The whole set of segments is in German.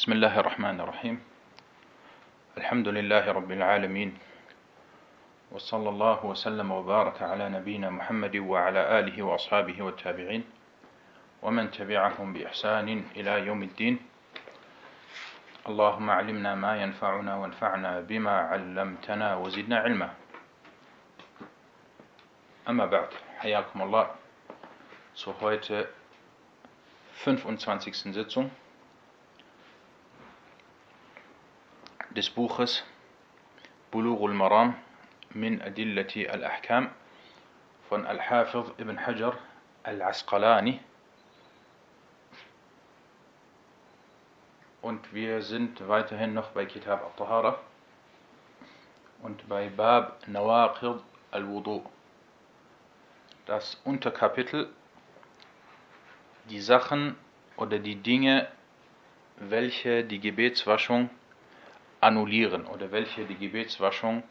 بسم الله الرحمن الرحيم. الحمد لله رب العالمين. وصلى الله وسلم وبارك على نبينا محمد وعلى آله وأصحابه والتابعين ومن تبعهم بإحسان إلى يوم الدين. اللهم علمنا ما ينفعنا وانفعنا بما علمتنا وزدنا علما. أما بعد حياكم الله. Heute 25. Sitzung. Des Buches Bulughul Maram min Adillati al-Ahkam von Al-Hafiz ibn Hajar al-Asqalani. Und wir sind weiterhin noch bei Kitab al-Tahara und bei Bab Nawaqid al-Wudu. Das Unterkapitel die Sachen oder die Dinge, welche die Gebetswaschung annullieren oder welche die Gebetswaschung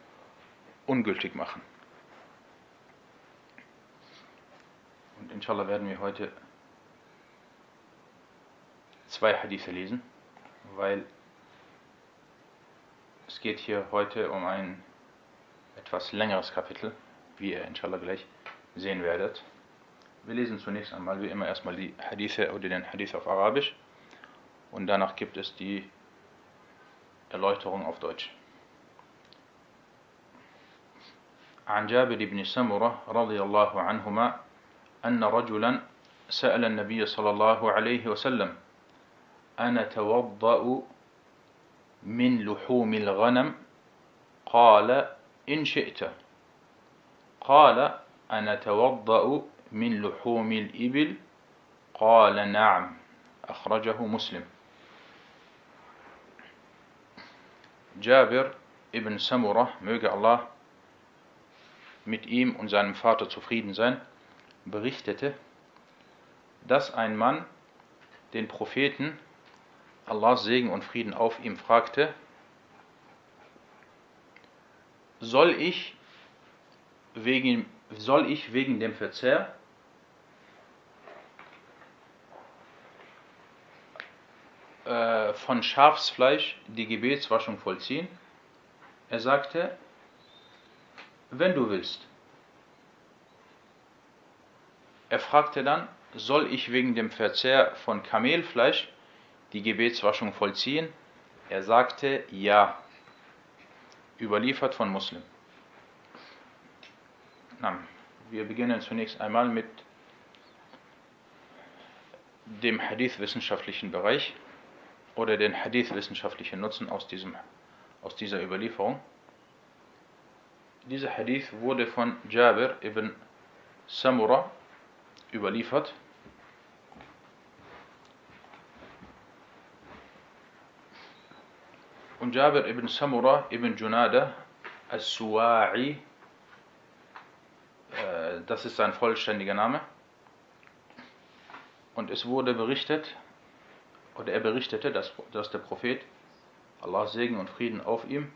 ungültig machen. Und inshallah werden wir heute zwei Hadithe lesen, weil es geht hier heute um ein etwas längeres Kapitel, wie ihr inshallah gleich sehen werdet. Wir lesen zunächst einmal wie immer erstmal die Hadithe oder den Hadith auf Arabisch und danach gibt es die Erläuterung auf Deutsch. عن جابر بن سمرة رضي الله عنهما أن رجلا سأل النبي صلى الله عليه وسلم أنا توضأ من لحوم الغنم قال إن شئت قال أنا توضأ من لحوم الإبل قال نعم أخرجه مسلم Jabir ibn Samurah, möge Allah mit ihm und seinem Vater zufrieden sein, berichtete, dass ein Mann den Propheten, Allahs Segen und Frieden auf ihm, fragte, soll ich wegen, soll ich wegen dem Verzehr äh, von Schafsfleisch die Gebetswaschung vollziehen? Er sagte, wenn du willst. Er fragte dann, soll ich wegen dem Verzehr von Kamelfleisch die Gebetswaschung vollziehen? Er sagte, ja. Überliefert von Muslim. Na, wir beginnen zunächst einmal mit dem Hadith-wissenschaftlichen Bereich oder den Hadith-wissenschaftlichen Nutzen aus, diesem, aus dieser Überlieferung. Dieser Hadith wurde von Jabir ibn Samura überliefert. Und Jabir ibn Samura ibn Junada al-Suwa'i, äh, das ist sein vollständiger Name. Und es wurde berichtet, oder er berichtete, dass, dass der Prophet, Allahs Segen und Frieden auf ihm,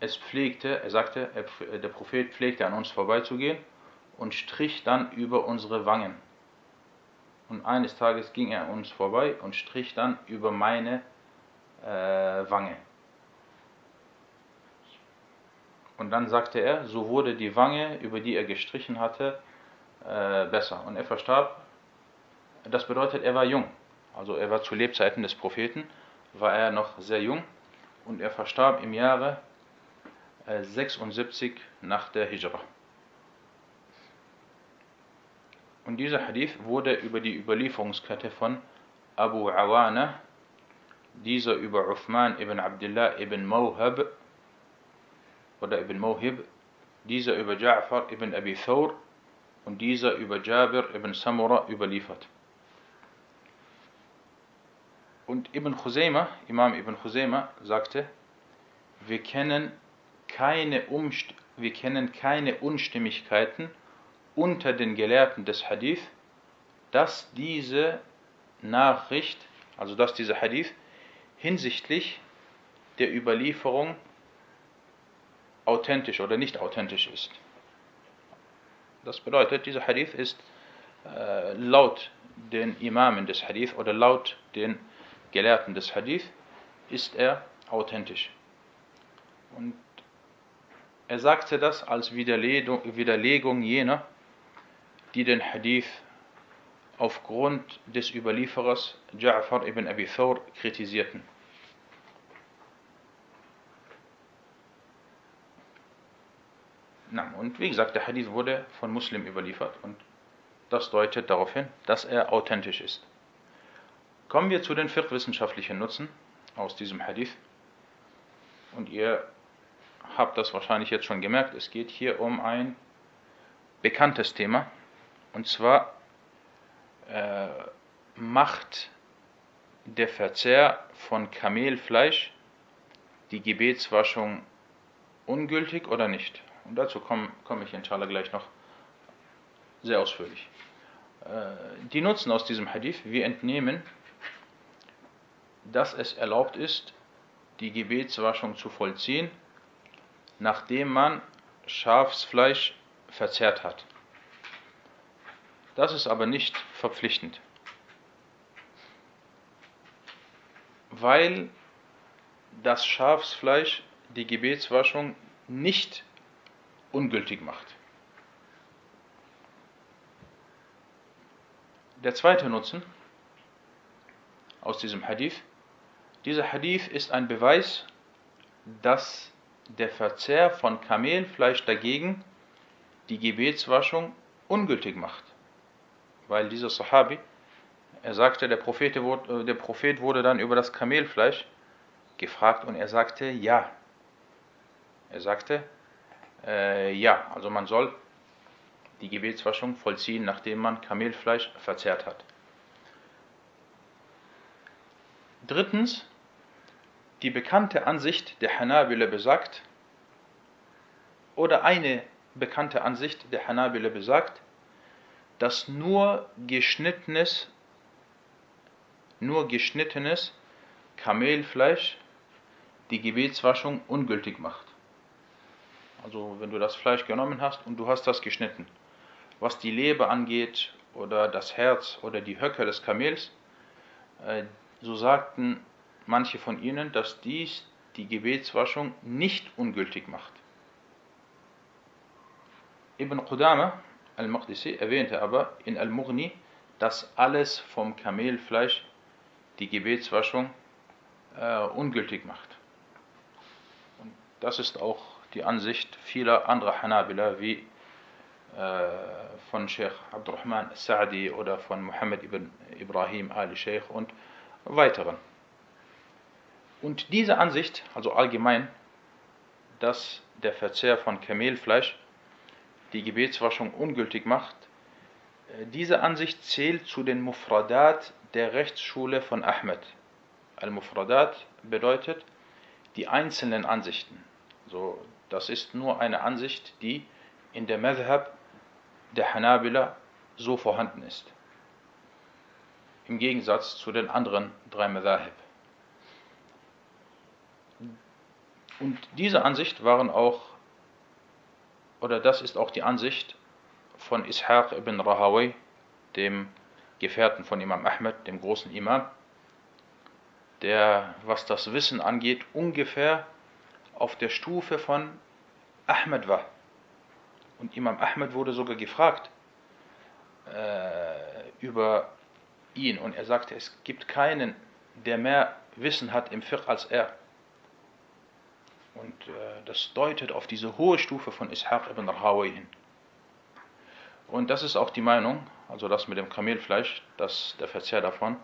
es pflegte, er sagte, er, der Prophet pflegte an uns vorbeizugehen und strich dann über unsere Wangen. Und eines Tages ging er an uns vorbei und strich dann über meine äh, Wange. Und dann sagte er, so wurde die Wange, über die er gestrichen hatte, äh, besser. Und er verstarb. Das bedeutet, er war jung. Also er war zu Lebzeiten des Propheten, war er noch sehr jung und er verstarb im Jahre 76 nach der Hijra. Und dieser Hadith wurde über die Überlieferungskette von Abu Awana, dieser über Uthman ibn Abdullah ibn Mawhab oder ibn Mawhib, dieser über Ja'far ibn Abi Thawr und dieser über Jabir ibn Samura überliefert. Und Ibn Khuzaymah, Imam Ibn Khuzaymah sagte, wir kennen keine, wir kennen keine Unstimmigkeiten unter den Gelehrten des Hadith, dass diese Nachricht, also dass dieser Hadith hinsichtlich der Überlieferung authentisch oder nicht authentisch ist. Das bedeutet, dieser Hadith ist äh, laut den Imamen des Hadith oder laut den Gelehrten des Hadith ist er authentisch. Und er sagte das als Widerlegung jener, die den Hadith aufgrund des Überlieferers Ja'far ibn Abi Thawr kritisierten. Und wie gesagt, der Hadith wurde von Muslim überliefert und das deutet darauf hin, dass er authentisch ist. Kommen wir zu den fiqh-wissenschaftlichen Nutzen aus diesem Hadith. Und ihr habt das wahrscheinlich jetzt schon gemerkt, es geht hier um ein bekanntes Thema. Und zwar äh, macht der Verzehr von Kamelfleisch die Gebetswaschung ungültig oder nicht? Und dazu komme komm ich inshallah gleich noch sehr ausführlich. Äh, die Nutzen aus diesem Hadith, wir entnehmen, dass es erlaubt ist, die Gebetswaschung zu vollziehen, nachdem man Schafsfleisch verzehrt hat. Das ist aber nicht verpflichtend, weil das Schafsfleisch die Gebetswaschung nicht ungültig macht. Der zweite Nutzen aus diesem Hadith dieser Hadith ist ein Beweis, dass der Verzehr von Kamelfleisch dagegen die Gebetswaschung ungültig macht. Weil dieser Sahabi, er sagte, der Prophet, wurde, der Prophet wurde dann über das Kamelfleisch gefragt und er sagte ja. Er sagte äh, ja, also man soll die Gebetswaschung vollziehen, nachdem man Kamelfleisch verzehrt hat. Drittens, die bekannte Ansicht der Hanabila besagt, oder eine bekannte Ansicht der Hanabila besagt, dass nur geschnittenes, nur geschnittenes Kamelfleisch die Gebetswaschung ungültig macht. Also wenn du das Fleisch genommen hast und du hast das geschnitten. Was die Leber angeht oder das Herz oder die Höcke des Kamels, äh, so sagten manche von ihnen, dass dies die Gebetswaschung nicht ungültig macht. Ibn Qudama al-Maqdisi erwähnte aber in Al-Mughni, dass alles vom Kamelfleisch die Gebetswaschung äh, ungültig macht. Und das ist auch die Ansicht vieler anderer Hanabila, wie äh, von Sheikh Abdurrahman Sa'di oder von Muhammad ibn Ibrahim al-Sheikh und weiteren. Und diese Ansicht, also allgemein, dass der Verzehr von Kamelfleisch die Gebetswaschung ungültig macht, äh, diese Ansicht zählt zu den Mufradat der Rechtsschule von Ahmed. Al-Mufradat bedeutet die einzelnen Ansichten. So, das ist nur eine Ansicht, die in der Madhab der Hanabila so vorhanden ist. Im Gegensatz zu den anderen drei Madhab. Und diese Ansicht waren auch, oder das ist auch die Ansicht von Ishaq ibn Rahawi, dem Gefährten von Imam Ahmed, dem großen Imam, der, was das Wissen angeht, ungefähr auf der Stufe von Ahmed war. Und Imam Ahmed wurde sogar gefragt äh, über ihn und er sagte, es gibt keinen, der mehr Wissen hat im Fiqh als er. Und äh, das deutet auf diese hohe Stufe von Ishaq ibn Rahawi hin. Und das ist auch die Meinung, also das mit dem Kamelfleisch, dass der Verzehr davon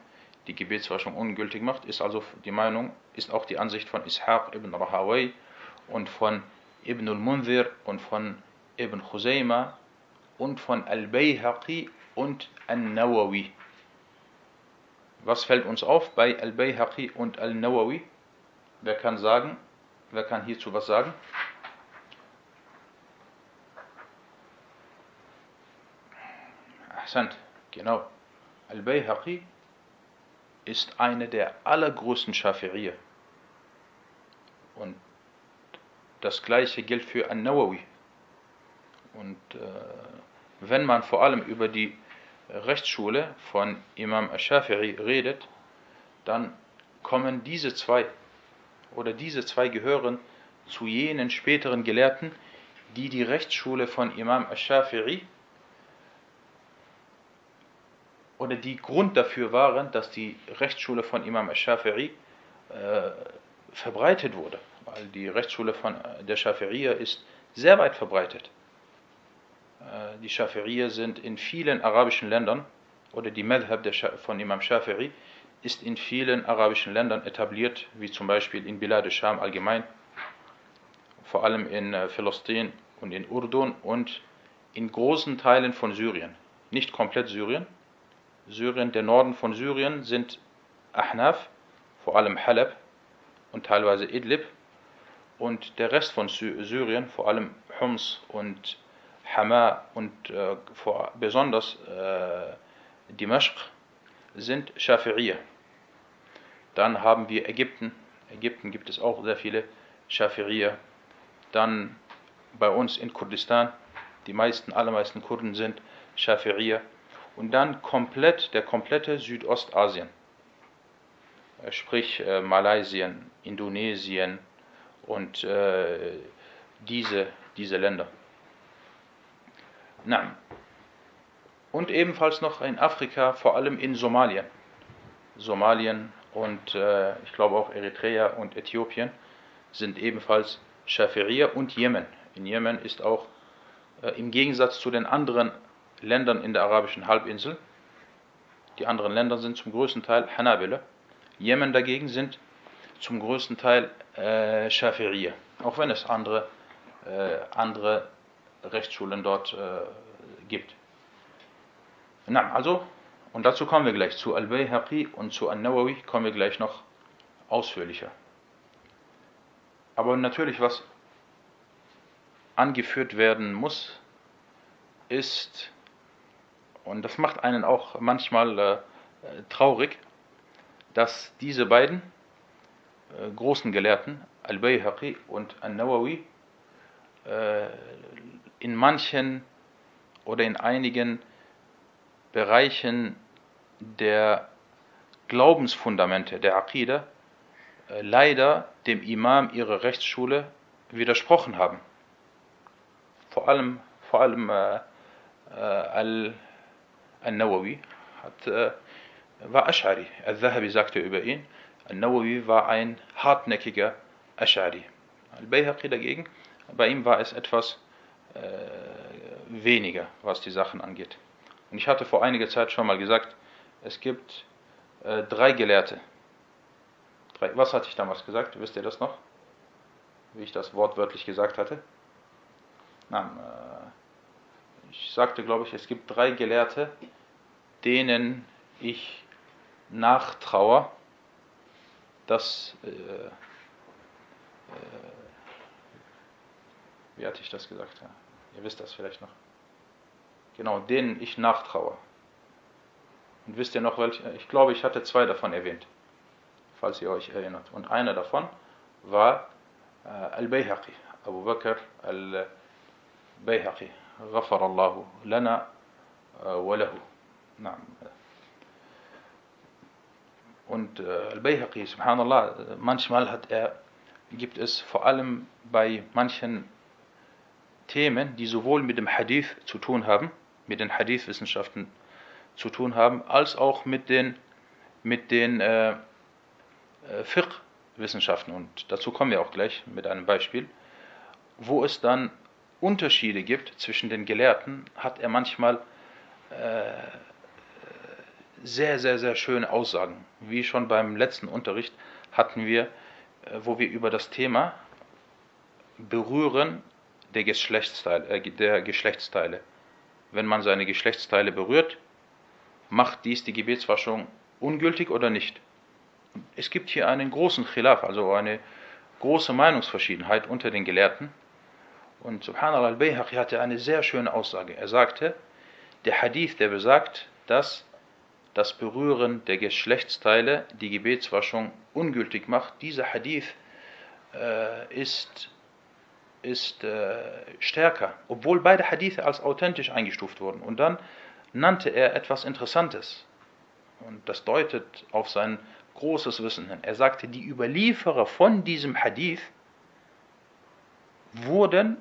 die Gebetswaschung ungültig macht, ist also die Meinung, ist auch die Ansicht von Ishaq ibn Rahawi und von Ibn al-Munzir und von Ibn Khuzayma und von Al-Bayhaqi und Al-Nawawi. Was fällt uns auf bei Al-Bayhaqi und Al-Nawawi? Wer kann sagen, Wer kann hierzu was sagen? Ahsant, genau. Al-Bayhaqi ist eine der allergrößten Schafi'iyya. Und das gleiche gilt für An-Nawawi. Und äh, wenn man vor allem über die Rechtsschule von Imam Al-Shafi'i redet, dann kommen diese zwei oder diese zwei gehören zu jenen späteren Gelehrten, die die Rechtsschule von Imam al-Shafi'i oder die Grund dafür waren, dass die Rechtsschule von Imam al-Shafi'i äh, verbreitet wurde. Weil die Rechtsschule von der Shafi'iyya ist sehr weit verbreitet. Äh, die Shafi'iyya sind in vielen arabischen Ländern, oder die Madhab von Imam Shafi'i ist in vielen arabischen Ländern etabliert, wie zum Beispiel in Bilad al-Sham allgemein, vor allem in äh, Philistien und in Urdun und in großen Teilen von Syrien. Nicht komplett Syrien. Syrien, der Norden von Syrien sind Ahnaf, vor allem Halab und teilweise Idlib. Und der Rest von Syrien, vor allem Homs und Hama und äh, vor, besonders äh, Dimashq, sind Shafi'iyya. Dann haben wir Ägypten. Ägypten gibt es auch sehr viele Shafi'iyya. Dann bei uns in Kurdistan, die meisten, allermeisten Kurden sind Shafi'iyya. Und dann komplett, der komplette Südostasien. Äh, sprich äh, Malaysia, Indonesien und äh, diese, diese Länder. Na. Und ebenfalls noch in Afrika, vor allem in Somalien. Somalien und äh, ich glaube auch Eritrea und Äthiopien sind ebenfalls Schafiria und Jemen. In Jemen ist auch äh, im Gegensatz zu den anderen Ländern in der arabischen Halbinsel, die anderen Länder sind zum größten Teil Hanabila. Jemen dagegen sind zum größten Teil äh, Schafiria, auch wenn es andere, äh, andere Rechtsschulen dort äh, gibt. Na, also und dazu kommen wir gleich. Zu Al-Bayhaqi und zu An-Nawawi kommen wir gleich noch ausführlicher. Aber natürlich, was angeführt werden muss, ist, und das macht einen auch manchmal äh, traurig, dass diese beiden äh, großen Gelehrten, Al-Bayhaqi und An-Nawawi, äh, in manchen oder in einigen Bereichen der Glaubensfundamente der Aqidah äh, leider dem Imam ihrer Rechtsschule widersprochen haben. Vor allem, vor allem äh, äh, Al-Nawawi äh, war Ash'ari. Al-Zahabi sagte über ihn, Al-Nawawi war ein hartnäckiger Ash'ari. Al-Bayhaqi dagegen, bei ihm war es etwas äh, weniger, was die Sachen angeht. Und ich hatte vor einiger Zeit schon mal gesagt, es gibt äh, drei Gelehrte. Drei, was hatte ich damals gesagt? Wisst ihr das noch? Wie ich das wortwörtlich gesagt hatte? Nein, äh, ich sagte, glaube ich, es gibt drei Gelehrte, denen ich nachtraue, dass. Äh, äh, wie hatte ich das gesagt? Ja, ihr wisst das vielleicht noch. Genau, denen ich nachtraue. Und wisst ihr noch welche? Ich glaube, ich hatte zwei davon erwähnt, falls ihr euch erinnert. Und einer davon war äh, Al-Bayhaqi, Abu Bakr Al-Bayhaqi. غفر الله لنا وله نعم und äh, Al-Bayhaqi, subhanallah, manchmal hat er, gibt es vor allem bei manchen Themen, die sowohl mit dem Hadith zu tun haben, mit den Hadith-Wissenschaften zu tun haben, als auch mit den, mit den äh, äh, Fiqh-Wissenschaften. Und dazu kommen wir auch gleich mit einem Beispiel. Wo es dann Unterschiede gibt zwischen den Gelehrten, hat er manchmal äh, sehr, sehr, sehr schöne Aussagen. Wie schon beim letzten Unterricht hatten wir, äh, wo wir über das Thema Berühren der Geschlechtsteile, äh, der Geschlechtsteile. Wenn man seine Geschlechtsteile berührt, macht dies die Gebetswaschung ungültig oder nicht? Es gibt hier einen großen Khilaf, also eine große Meinungsverschiedenheit unter den Gelehrten. Und Subhanallah al-Bayhaqi hatte eine sehr schöne Aussage. Er sagte, der Hadith, der besagt, dass das Berühren der Geschlechtsteile die Gebetswaschung ungültig macht, dieser Hadith äh, ist, ist äh, stärker, obwohl beide Hadithe als authentisch eingestuft wurden. Und dann nannte er etwas Interessantes. Und das deutet auf sein großes Wissen hin. Er sagte, die Überlieferer von diesem Hadith wurden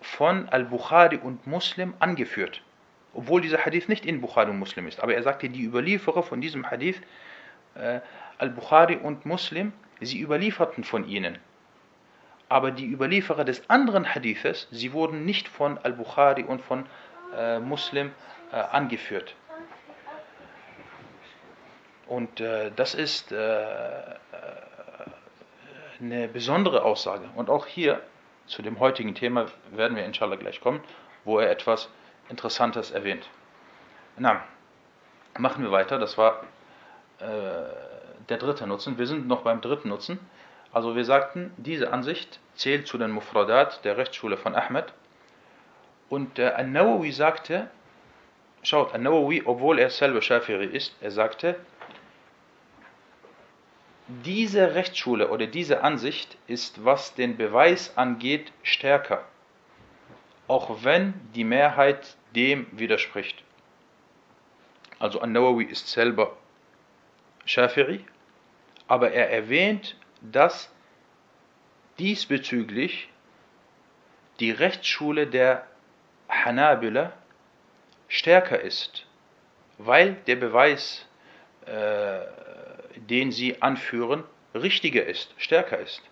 von Al-Bukhari und Muslim angeführt. Obwohl dieser Hadith nicht in Bukhari und Muslim ist. Aber er sagte, die Überlieferer von diesem Hadith, äh, Al-Bukhari und Muslim, sie überlieferten von ihnen. Aber die Überlieferer des anderen Hadithes, sie wurden nicht von Al-Bukhari und von äh, Muslim äh, angeführt. Und äh, das ist äh, äh, eine besondere Aussage. Und auch hier zu dem heutigen Thema werden wir inshallah gleich kommen, wo er etwas Interessantes erwähnt. Na, machen wir weiter. Das war äh, der dritte Nutzen. Wir sind noch beim dritten Nutzen. Also wir sagten, diese Ansicht zählt zu den Mufradat der Rechtsschule von Ahmed. Und äh, An-Nawawi sagte, schaut, An-Nawawi, obwohl er selber Schafiri ist, er sagte, diese Rechtsschule oder diese Ansicht ist, was den Beweis angeht, stärker, auch wenn die Mehrheit dem widerspricht. Also An-Nawawi ist selber Shafiri, aber er erwähnt, dass diesbezüglich die Rechtsschule der Hanabila stärker ist, weil der Beweis äh, den sie anführen, richtiger ist, stärker ist.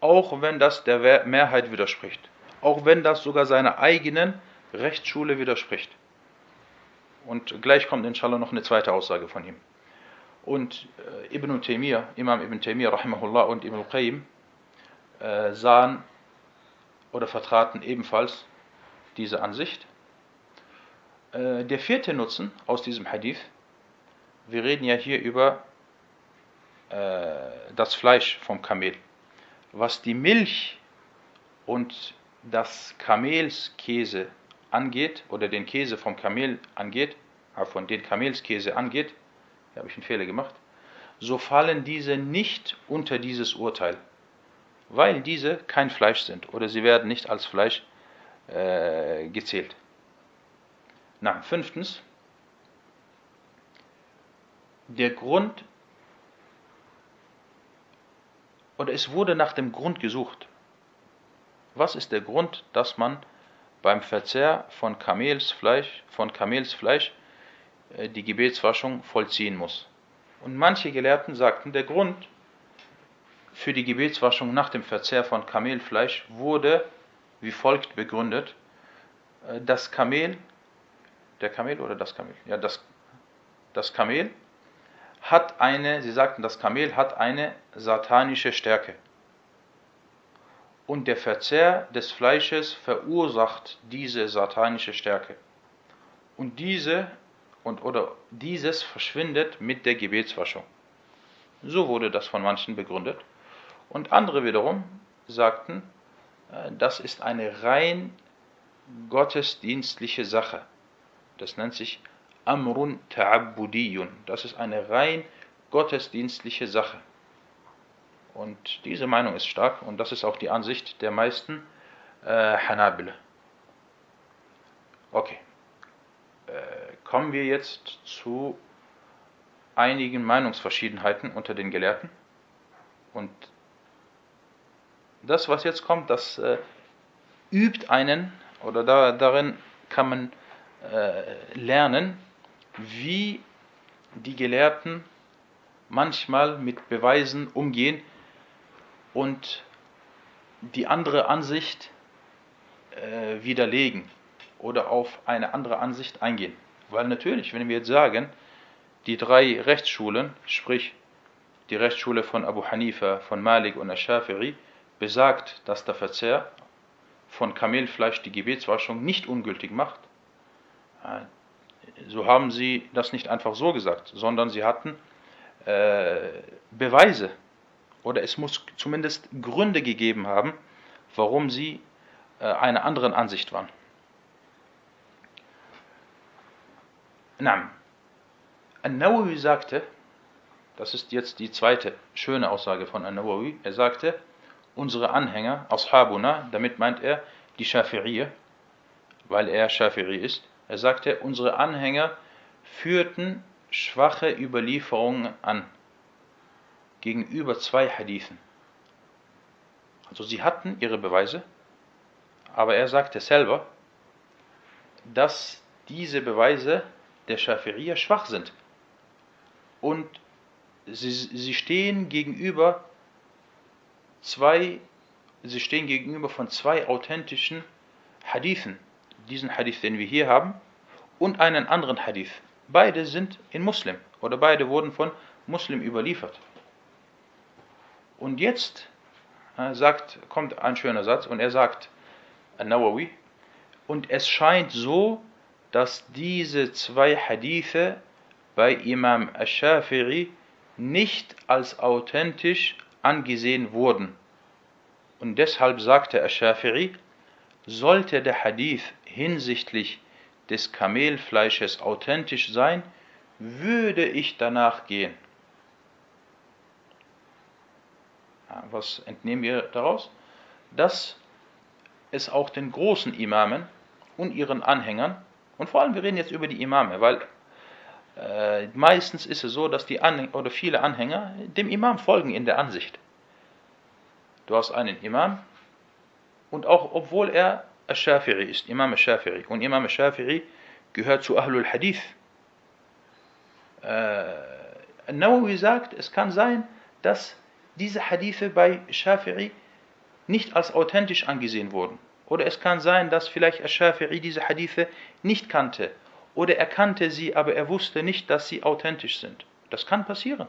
Auch wenn das der Mehrheit widerspricht. Auch wenn das sogar seiner eigenen Rechtsschule widerspricht. Und gleich kommt inshallah noch eine zweite Aussage von ihm. Und äh, Ibn Taymiyyah, Imam Ibn Taymiyyah rahimahullah und Ibn al-Qayyim äh, sahen oder vertraten ebenfalls diese Ansicht. Äh, der vierte Nutzen aus diesem Hadith, wir reden ja hier über äh, das Fleisch vom Kamel. Was die Milch und das Kamelskäse angeht, oder den Käse vom Kamel angeht, von den Kamelskäse angeht, da habe ich einen Fehler gemacht, so fallen diese nicht unter dieses Urteil, weil diese kein Fleisch sind oder sie werden nicht als Fleisch äh, gezählt. Na, fünftens, der Grund oder es wurde nach dem Grund gesucht. Was ist der Grund, dass man beim Verzehr von Kamelsfleisch, von Kamelsfleisch äh, die Gebetswaschung vollziehen muss? Und manche Gelehrten sagten, der Grund für die Gebetswaschung nach dem Verzehr von Kamelfleisch wurde wie folgt begründet. Äh, das Kamel, der Kamel oder das Kamel? Ja, das, das Kamel hat eine, sie sagten, das Kamel hat eine satanische Stärke. Und der Verzehr des Fleisches verursacht diese satanische Stärke. Und diese und oder dieses verschwindet mit der Gebetswaschung. So wurde das von manchen begründet. Und andere wiederum sagten, das ist eine rein gottesdienstliche Sache. Das nennt sich Amrun Ta'abbudiyun. Das ist eine rein gottesdienstliche Sache. Und diese Meinung ist stark und das ist auch die Ansicht der meisten äh, Hanabile. Okay. Äh, kommen wir jetzt zu einigen Meinungsverschiedenheiten unter den Gelehrten. Und das, was jetzt kommt, das äh, übt einen, oder da, darin kann man äh, lernen, wie die Gelehrten manchmal mit Beweisen umgehen und die andere Ansicht äh, widerlegen oder auf eine andere Ansicht eingehen. Weil natürlich, wenn wir jetzt sagen, die drei Rechtsschulen, sprich die Rechtsschule von Abu Hanifa, von Malik und Ash-Shafiri, besagt, dass der Verzehr von Kamelfleisch die Gebetswaschung nicht ungültig macht, äh, so haben sie das nicht einfach so gesagt, sondern sie hatten äh, Beweise oder es muss zumindest Gründe gegeben haben, warum sie äh, einer anderen Ansicht waren. An-Nawawi sagte, das ist jetzt die zweite schöne Aussage von An-Nawawi, er sagte, unsere Anhänger, Ashabuna, damit meint er die Schafi'iyya, weil er Schafi'i ist, er sagte, unsere Anhänger führten schwache Überlieferungen an, gegenüber zwei Hadithen. Also sie hatten ihre Beweise, aber er sagte selber, dass diese Beweise der Schafi'iyya schwach sind. Und sie, sie stehen gegenüber zwei, sie stehen gegenüber von zwei authentischen Hadithen. Diesen Hadith, den wir hier haben, und einen anderen Hadith. Beide sind in Muslim oder beide wurden von Muslim überliefert. Und jetzt äh, sagt, kommt ein schöner Satz und er sagt, An-Nawawi, und es scheint so, dass diese zwei Hadithe bei Imam Ash-Shafi'i nicht als authentisch angesehen wurden. Und deshalb sagte Ash-Shafi'i, sollte der Hadith hinsichtlich des Kamelfleisches authentisch sein, würde ich danach gehen. Was entnehmen wir daraus? Dass es auch den großen Imamen und ihren Anhängern, und vor allem wir reden jetzt über die Imame, weil äh, meistens ist es so, dass die Anhänger, oder viele Anhänger dem Imam folgen in der Ansicht. Du hast einen Imam und auch obwohl er Al-Shafiri ist, Imam Al-Shafiri, und Imam Al-Shafiri gehört zu Ahlul Hadith. Äh, Nawawi sagt, es kann sein, dass diese Hadithe bei Shafi'i nicht als authentisch angesehen wurden. Oder es kann sein, dass vielleicht Shafi'i diese Hadithe nicht kannte. Oder er kannte sie, aber er wusste nicht, dass sie authentisch sind. Das kann passieren.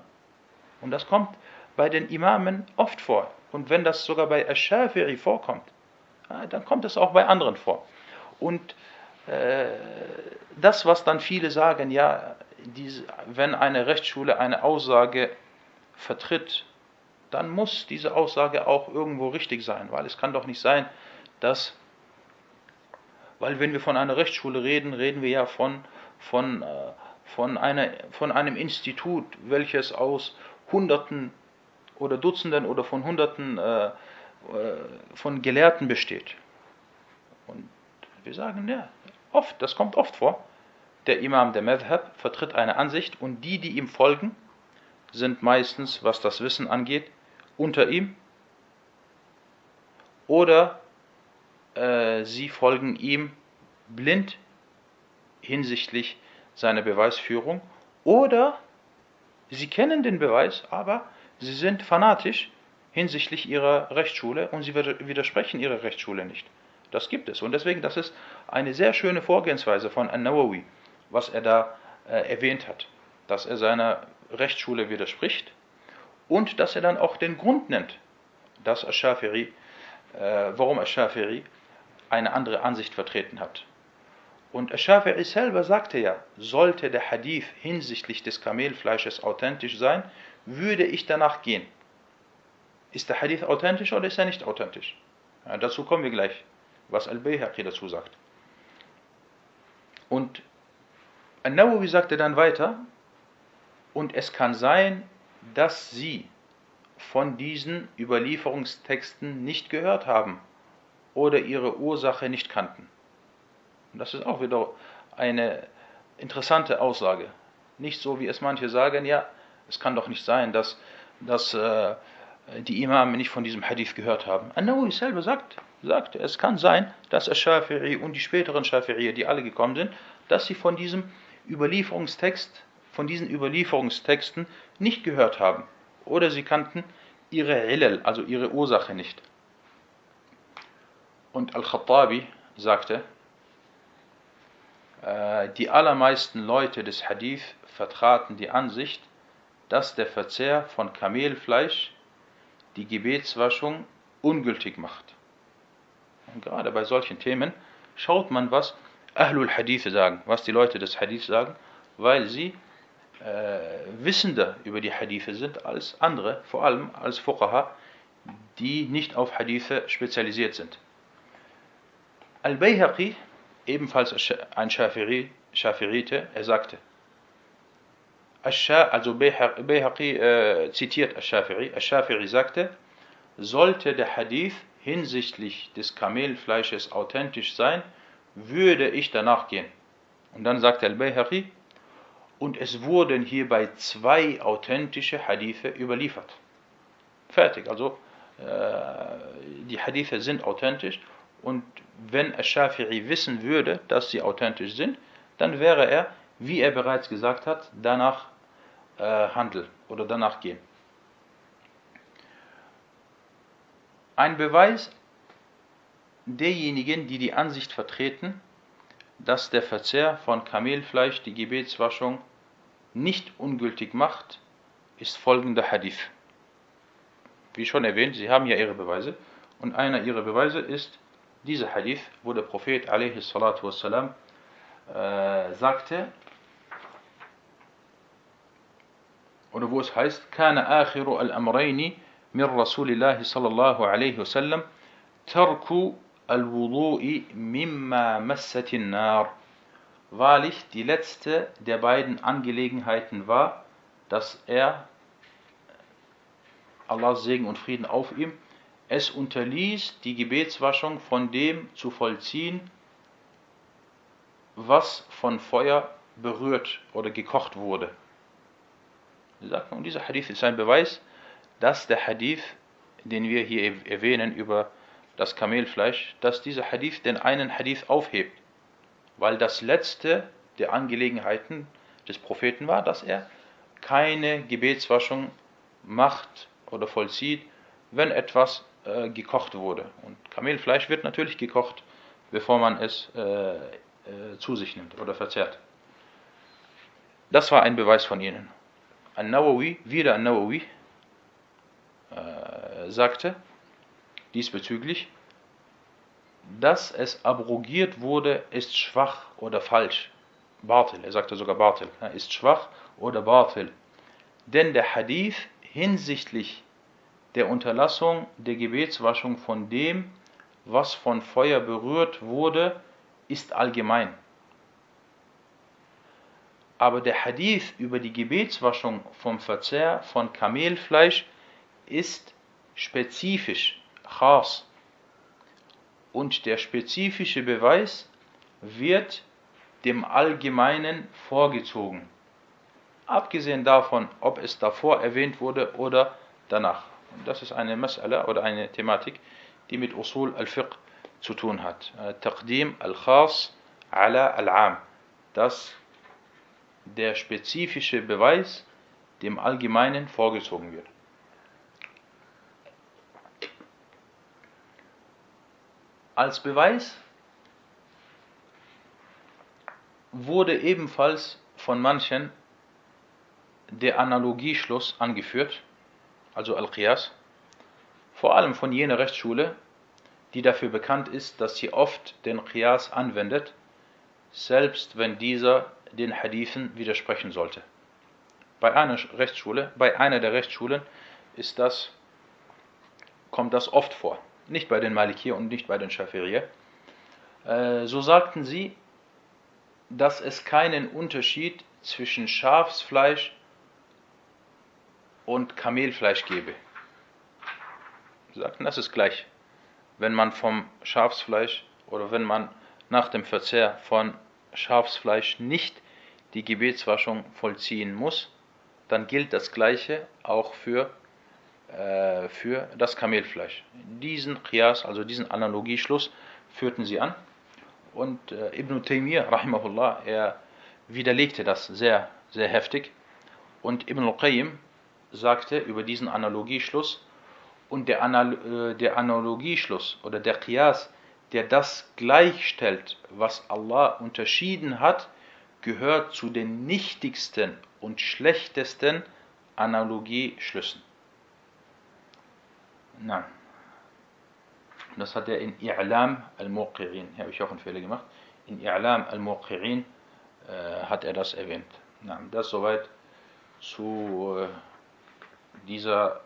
Und das kommt bei den Imamen oft vor. Und wenn das sogar bei Shafi'i vorkommt, dann kommt es auch bei anderen vor. Und äh, das, was dann viele sagen, ja, diese, wenn eine Rechtsschule eine Aussage vertritt, dann muss diese Aussage auch irgendwo richtig sein, weil es kann doch nicht sein, dass, weil wenn wir von einer Rechtsschule reden, reden wir ja von, von, äh, von, einer, von einem Institut, welches aus Hunderten oder Dutzenden oder von Hunderten äh, äh, von Gelehrten besteht. Und wir sagen, ja, oft, das kommt oft vor. Der Imam der Madhab vertritt eine Ansicht und die, die ihm folgen, sind meistens, was das Wissen angeht, unter ihm oder äh, sie folgen ihm blind hinsichtlich seiner Beweisführung oder sie kennen den Beweis, aber sie sind fanatisch hinsichtlich ihrer Rechtsschule und sie widersprechen ihrer Rechtsschule nicht. Das gibt es. Und deswegen, das ist eine sehr schöne Vorgehensweise von An-Nawawi, was er da äh, erwähnt hat, dass er seiner Rechtsschule widerspricht und dass er dann auch den Grund nennt, dass Ash-Shafiri, äh, warum Ash-Shafiri eine andere Ansicht vertreten hat. Und Ash-Shafiri selber sagte ja, sollte der Hadith hinsichtlich des Kamelfleisches authentisch sein, würde ich danach gehen. Ist der Hadith authentisch oder ist er nicht authentisch? Ja, dazu kommen wir gleich, was Al-Bayhaqi dazu sagt. Und An-Nawawi sagte dann weiter, und es kann sein, dass sie von diesen Überlieferungstexten nicht gehört haben oder ihre Ursache nicht kannten. Und das ist auch wieder eine interessante Aussage. Nicht so, wie es manche sagen, ja, es kann doch nicht sein, dass, dass äh, die Imame nicht von diesem Hadith gehört haben. An-Nawawi selber sagt, sagt, es kann sein, dass Ash-Shafi'i und die späteren Shafi'i, die alle gekommen sind, dass sie von diesem Überlieferungstext von diesen Überlieferungstexten nicht gehört haben oder sie kannten ihre Ilal, also ihre Ursache nicht. Und Al-Khattabi sagte, äh, die allermeisten Leute des Hadith vertraten die Ansicht, dass der Verzehr von Kamelfleisch die Gebetswaschung ungültig macht. Und gerade bei solchen Themen schaut man, was Ahlul Hadith sagen, was die Leute des Hadith sagen, weil sie äh, wissender über die Hadithe sind als andere, vor allem als Fuqaha, die nicht auf Hadithe spezialisiert sind. Al-Bayhaqi, ebenfalls ein Schafirite, er sagte, also Bayhaqi äh, zitiert Al-Shafiri, Al-Shafiri sagte, sollte der Hadith hinsichtlich des Kamelfleisches authentisch sein, würde ich danach gehen. Und dann sagte Al-Bayhaqi, und es wurden hierbei zwei authentische Hadithe überliefert. Fertig. Also äh, die Hadithe sind authentisch und wenn Ash-Shafi'i wissen würde, dass sie authentisch sind, dann wäre er, wie er bereits gesagt hat, danach äh, handeln oder danach gehen. Ein Beweis derjenigen, die die Ansicht vertreten, dass der Verzehr von Kamelfleisch die Gebetswaschung nicht ungültig macht, ist folgender Hadith. Wie schon erwähnt, sie haben ja ihre Beweise und einer ihrer Beweise ist dieser Hadith, wo der Prophet wassalam, äh, sagte, oder wo es heißt, Kana akhiru al-amrayni min Rasulillahi sallallahu alayhi wasallam tarku al-wudu'i mimma massatin nar. Wahrlich, die letzte der beiden Angelegenheiten war, dass er, Allahs Segen und Frieden auf ihm, es unterließ, die Gebetswaschung von dem zu vollziehen, was von Feuer berührt oder gekocht wurde. Und dieser Hadith ist ein Beweis, dass der Hadith, den wir hier erwähnen über das Kamelfleisch, dass dieser Hadith den einen Hadith aufhebt, weil das letzte der Angelegenheiten des Propheten war, dass er keine Gebetswaschung macht oder vollzieht, wenn etwas äh, gekocht wurde. Und Kamelfleisch wird natürlich gekocht, bevor man es äh, äh, zu sich nimmt oder verzehrt. Das war ein Beweis von ihnen. An-Nawawi, wieder An-Nawawi, äh, sagte diesbezüglich, dass es abrogiert wurde, ist schwach oder falsch. Batil, er sagte sogar Batil, ist schwach oder Batil. Denn der Hadith hinsichtlich der Unterlassung der Gebetswaschung von dem, was von Feuer berührt wurde, ist allgemein. Aber der Hadith über die Gebetswaschung vom Verzehr von Kamelfleisch ist spezifisch, khas. Und der spezifische Beweis wird dem Allgemeinen vorgezogen. Abgesehen davon, ob es davor erwähnt wurde oder danach. Das ist eine Mas'ala oder eine Thematik, die mit Usul al-Fiqh zu tun hat. Äh, Taqdim al-Khas ala al-Am. Dass der spezifische Beweis dem Allgemeinen vorgezogen wird. Als Beweis wurde ebenfalls von manchen der Analogieschluss angeführt, also Al-Qiyas, vor allem von jener Rechtsschule, die dafür bekannt ist, dass sie oft den Qiyas anwendet, selbst wenn dieser den Hadithen widersprechen sollte. Bei einer Rechtsschule, bei einer der Rechtsschulen ist das, kommt das oft vor. Nicht bei den Malikir und nicht bei den Schafirier. Äh, so sagten sie, dass es keinen Unterschied zwischen Schafsfleisch und Kamelfleisch gebe. Sie sagten, das ist gleich. Wenn man vom Schafsfleisch oder wenn man nach dem Verzehr von Schafsfleisch nicht die Gebetswaschung vollziehen muss, dann gilt das Gleiche auch für, äh, für das Kamelfleisch. Diesen Qiyas, also diesen Analogieschluss, führten sie an. Und äh, Ibn Taymiyyah, rahimahullah, er widerlegte das sehr, sehr heftig. Und Ibn al-Qayyim sagte über diesen Analogieschluss, und der, Anal äh, der Analogieschluss oder der Qiyas, der das gleichstellt, was Allah unterschieden hat, gehört zu den nichtigsten und schlechtesten Analogieschlüssen. Nein. Das hat er in I'lam al-Muqirin, hier habe ich auch einen Fehler gemacht, in I'lam al-Muqirin äh, hat er das erwähnt. Nein, das soweit zu äh, dieser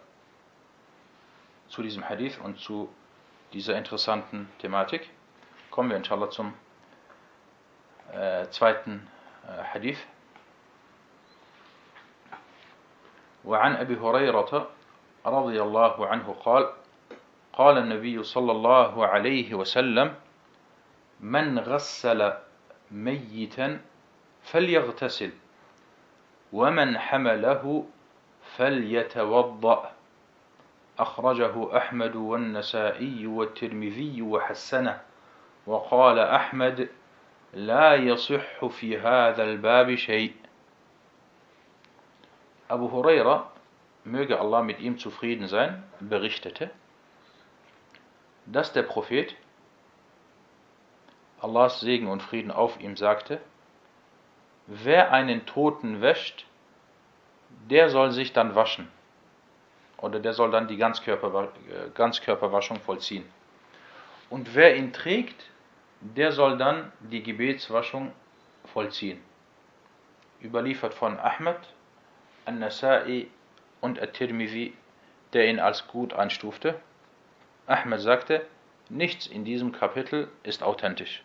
zu diesem Hadith und zu dieser interessanten Thematik. Kommen wir inshallah zum äh, zweiten äh, Hadith. وعن أبي هريرة رضي الله عنه قال قال النبي صلى الله عليه وسلم من غسل ميتا فليغتسل ومن حمله فليتوضأ أخرجه أحمد والنسائي والترمذي وحسنه وقال أحمد لا يصح في هذا الباب شيء Abu Huraira, möge Allah mit ihm zufrieden sein, berichtete, dass der Prophet, Allahs Segen und Frieden auf ihm, sagte, wer einen Toten wäscht, der soll sich dann waschen. Oder der soll dann die Ganzkörper, äh, Ganzkörperwaschung vollziehen. Und wer ihn trägt, der soll dann die Gebetswaschung vollziehen. Überliefert von Ahmed, An-Nasai und At-Tirmidhi, der ihn als gut einstufte. Ahmed sagte, nichts in diesem Kapitel ist authentisch.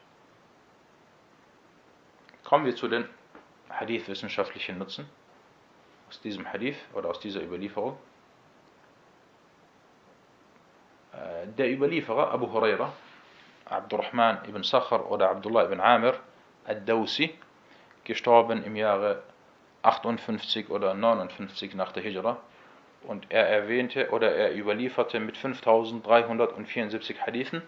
Kommen wir zu den Hadith-wissenschaftlichen Nutzen aus diesem Hadith oder aus dieser Überlieferung. Äh, der Überlieferer Abu Huraira, Abdurrahman ibn Sakhar oder Abdullah ibn Amir ad-Dawsi, gestorben im Jahre 58 oder 59 nach der Hijra. Und er erwähnte oder er überlieferte mit 5374 Hadithen,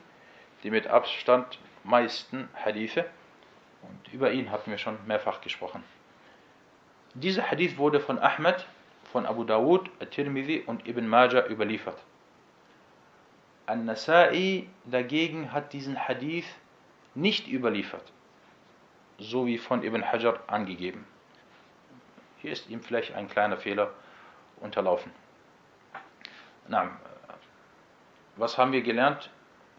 die mit Abstand meisten Hadithe. Und über ihn hatten wir schon mehrfach gesprochen. Dieser Hadith wurde von Ahmed, von Abu Dawud, At-Tirmidhi und Ibn Majah überliefert. An-Nasai dagegen hat diesen Hadith nicht überliefert, so wie von Ibn Hajar angegeben. Hier ist ihm vielleicht ein kleiner Fehler unterlaufen. Na, was haben wir gelernt?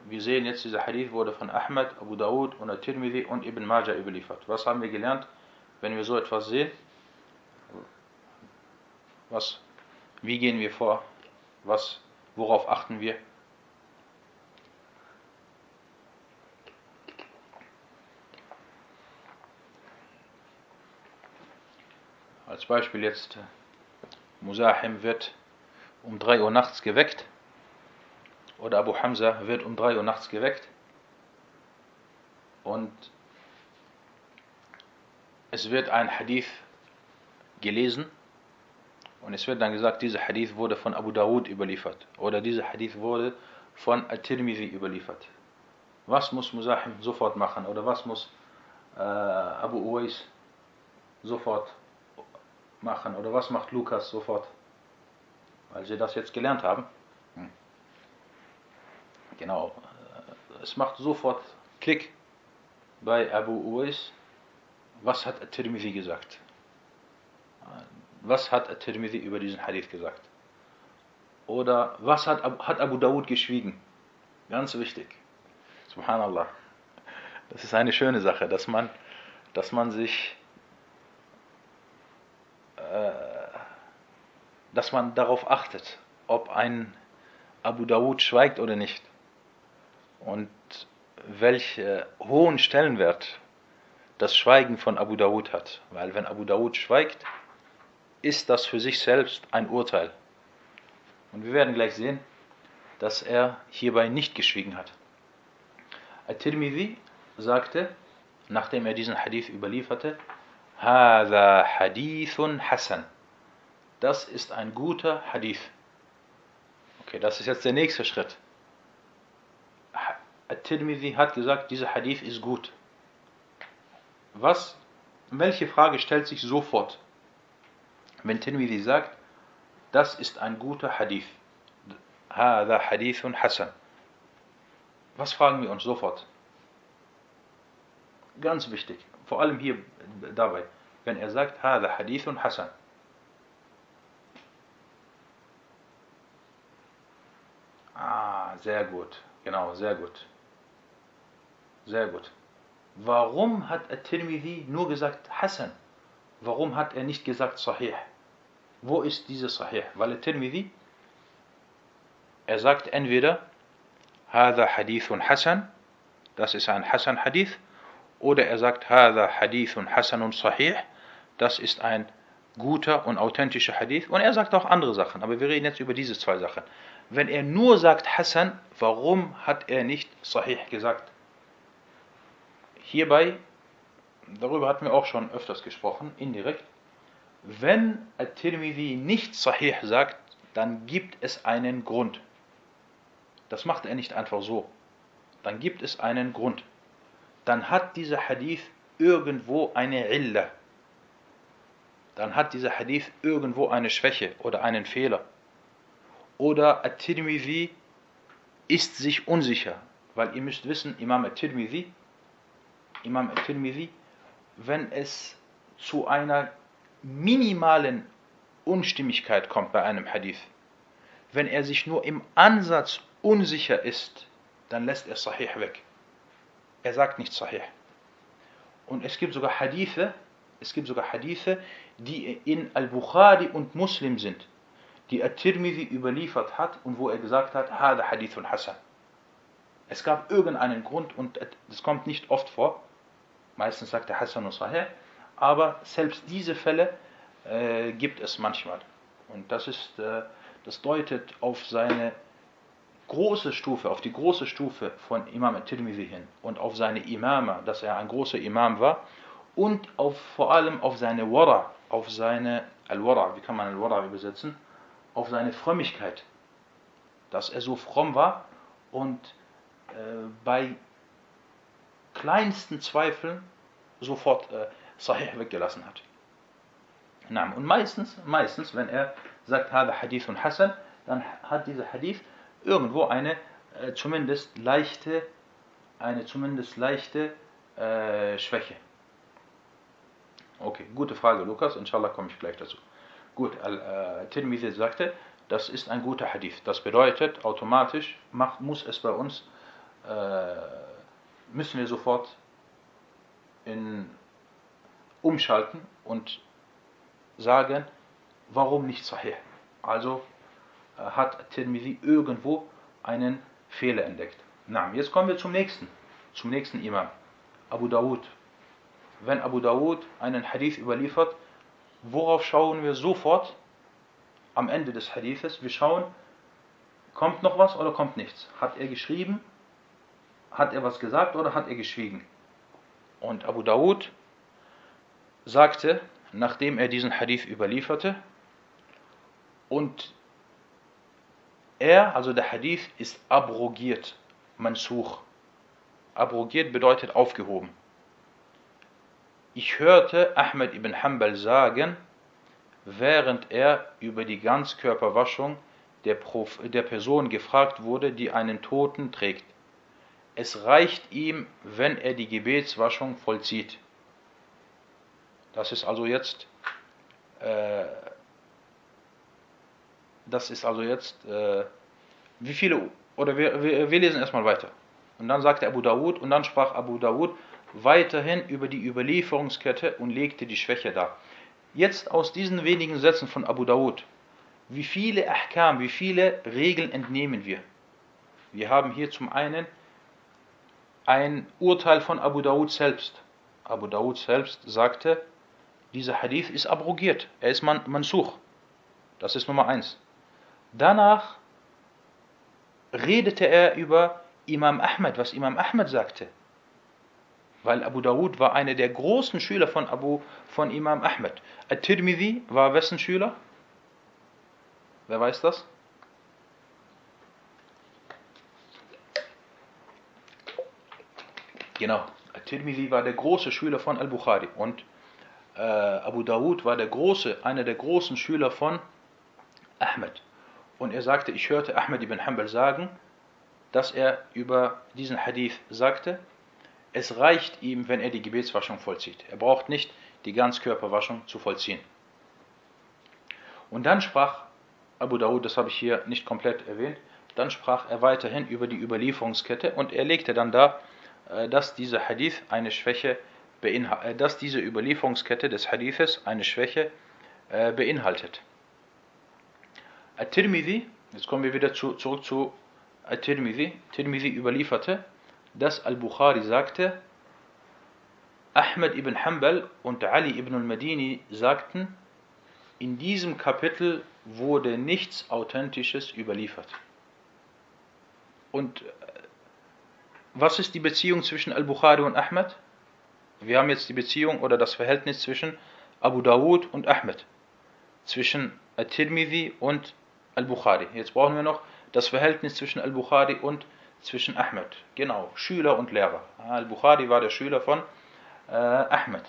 Wir sehen jetzt, dieser Hadith wurde von Ahmed, Abu Dawud und At-Tirmidhi und Ibn Majah überliefert. Was haben wir gelernt, wenn wir so etwas sehen? Was, wie gehen wir vor? Was, worauf achten wir? Als Beispiel jetzt, Musahim wird um 3 Uhr nachts geweckt oder Abu Hamza wird um 3 Uhr nachts geweckt und es wird ein Hadith gelesen und es wird dann gesagt, dieser Hadith wurde von Abu Dawud überliefert oder dieser Hadith wurde von At-Tirmidhi überliefert. Was muss Musahim sofort machen oder was muss äh, Abu Uwais sofort machen oder was macht Lukas sofort? Weil sie das jetzt gelernt haben. Hm. Genau, es macht sofort Klick bei Abu Uwais. Was hat At-Tirmidhi gesagt? Was hat At-Tirmidhi über diesen Hadith gesagt? Oder was hat, hat Abu Dawud geschwiegen? Ganz wichtig. Subhanallah. Das ist eine schöne Sache, dass man, dass man sich, äh, dass man darauf achtet, ob ein Abu Dawud schweigt oder nicht. Und welchen hohen Stellenwert das Schweigen von Abu Dawud hat. Weil wenn Abu Dawud schweigt, ist das für sich selbst ein Urteil. Und wir werden gleich sehen, dass er hierbei nicht geschwiegen hat. At-Tirmidhi sagte, nachdem er diesen Hadith überlieferte, Hada Hadithun Hassan. Das ist ein guter Hadith. Okay, das ist jetzt der nächste Schritt. At-Tirmidhi hat gesagt, dieser Hadith ist gut. Was, welche Frage stellt sich sofort? Wenn Tirmidhi sagt, das ist ein guter Hadith. هذا حديث حسن. Was fragen wir uns sofort? Ganz wichtig, vor allem hier dabei, wenn er sagt, هذا حديث حسن. Ah, sehr gut, genau, sehr gut. Sehr gut. Warum hat At-Tirmidhi nur gesagt Hassan? Warum hat er nicht gesagt Sahih? Wo ist dieses Sahih? Weil Tirmidhi, er sagt entweder هذا حديث حسن, das ist ein Hasan Hadith, oder er sagt هذا حديث حسن صحيح, das ist ein guter und authentischer Hadith. Und er sagt auch andere Sachen, aber wir reden jetzt über diese zwei Sachen. Wenn er nur sagt Hassan, warum hat er nicht Sahih gesagt? Hierbei, darüber hatten wir auch schon öfters gesprochen, indirekt, wenn At-Tirmidhi nicht Sahih sagt, dann gibt es einen Grund. Das macht er nicht einfach so. Dann gibt es einen Grund. Dann hat dieser Hadith irgendwo eine Illa. Dann hat dieser Hadith irgendwo eine Schwäche oder einen Fehler. Oder At-Tirmidhi ist sich unsicher. Weil ihr müsst wissen, Imam At-Tirmidhi, Imam At-Tirmidhi, wenn es zu einer minimalen Unstimmigkeit kommt bei einem Hadith, wenn er sich nur im Ansatz unsicher ist, dann lässt er Sahih weg. Er sagt nicht Sahih. Und es gibt sogar Hadithe, es gibt sogar Hadithe, die in Al-Bukhari und Muslim sind, die At-Tirmidhi überliefert hat und wo er gesagt hat, Hada Hadithun Hasan. Es gab irgendeinen Grund und das kommt nicht oft vor. Meistens sagt er Hassan und Sahih, aber selbst diese Fälle äh, gibt es manchmal. Und das ist, äh, das deutet auf seine große Stufe, auf die große Stufe von Imam al-Tirmidhi hin und auf seine Imama, dass er ein großer Imam war und auf, vor allem auf seine Wara, auf seine Al-Wara, wie kann man Al-Wara übersetzen? Auf seine Frömmigkeit, dass er so fromm war und äh, bei kleinsten Zweifeln sofort äh, Sahih weggelassen hat. Und meistens, meistens, wenn er sagt, habe Hadith und Hassan, dann hat dieser Hadith irgendwo eine äh, zumindest leichte, eine zumindest leichte äh, Schwäche. Okay, gute Frage, Lukas. Inshallah komme ich gleich dazu. Gut, Al-Tirmidhi äh, sagte, das ist ein guter Hadith. Das bedeutet, automatisch macht, muss es bei uns, äh, müssen wir sofort in, umschalten und sagen, warum nicht Sahih? Also äh, hat Tirmidhi irgendwo einen Fehler entdeckt. Na, jetzt kommen wir zum nächsten, zum nächsten Imam, Abu Dawud. Wenn Abu Dawud einen Hadith überliefert, worauf schauen wir sofort am Ende des Hadithes? Wir schauen, kommt noch was oder kommt nichts? Hat er geschrieben? Hat er was gesagt oder hat er geschwiegen? Und Abu Dawud sagte, nachdem er diesen Hadith überlieferte, und er, also der Hadith, ist abrogiert, mansuch. Abrogiert bedeutet aufgehoben. Ich hörte Ahmed ibn Hanbal sagen, während er über die Ganzkörperwaschung der, Prof der Person gefragt wurde, die einen Toten trägt. Es reicht ihm, wenn er die Gebetswaschung vollzieht. Das ist also jetzt, äh, das ist also jetzt, äh, wie viele, oder wir, wir, wir lesen erstmal weiter. Und dann sagte Abu Dawud, und dann sprach Abu Dawud weiterhin über die Überlieferungskette und legte die Schwäche dar. Jetzt aus diesen wenigen Sätzen von Abu Dawud, wie viele Ahkam, wie viele Regeln entnehmen wir? Wir haben hier zum einen ein Urteil von Abu Dawud selbst. Abu Dawud selbst sagte, dieser Hadith ist abrogiert, er ist man, mansuch. Das ist Nummer eins. Danach redete er über Imam Ahmed, was Imam Ahmed sagte. Weil Abu Dawud war einer der großen Schüler von, Abu, von Imam Ahmed. At-Tirmidhi war wessen Schüler? Wer weiß das? Genau, At-Tirmidhi war der große Schüler von Al-Bukhari und äh, Abu Dawud war der große, einer der großen Schüler von Ahmed. Und er sagte, ich hörte Ahmed ibn Hanbal sagen, dass er über diesen Hadith sagte, es reicht ihm, wenn er die Gebetswaschung vollzieht. Er braucht nicht die Ganzkörperwaschung zu vollziehen. Und dann sprach Abu Dawud, das habe ich hier nicht komplett erwähnt, dann sprach er weiterhin über die Überlieferungskette und er legte dann dar, äh, dass dieser Hadith eine Schwäche äh, dass diese Überlieferungskette des Hadithes eine Schwäche äh, beinhaltet. At-Tirmidhi, jetzt kommen wir wieder zu, zurück zu At-Tirmidhi, Tirmidhi überlieferte, dass Al-Bukhari sagte, Ahmed ibn Hanbal und Ali ibn al-Madini sagten, in diesem Kapitel wurde nichts Authentisches überliefert. Und was ist die Beziehung zwischen Al-Bukhari und Ahmed? Wir haben jetzt die Beziehung oder das Verhältnis zwischen Abu Dawud und Ahmed, zwischen At-Tirmidhi und Al-Bukhari. Jetzt brauchen wir noch das Verhältnis zwischen Al-Bukhari und zwischen Ahmed. Genau, Schüler und Lehrer. Al-Bukhari war der Schüler von äh, Ahmed.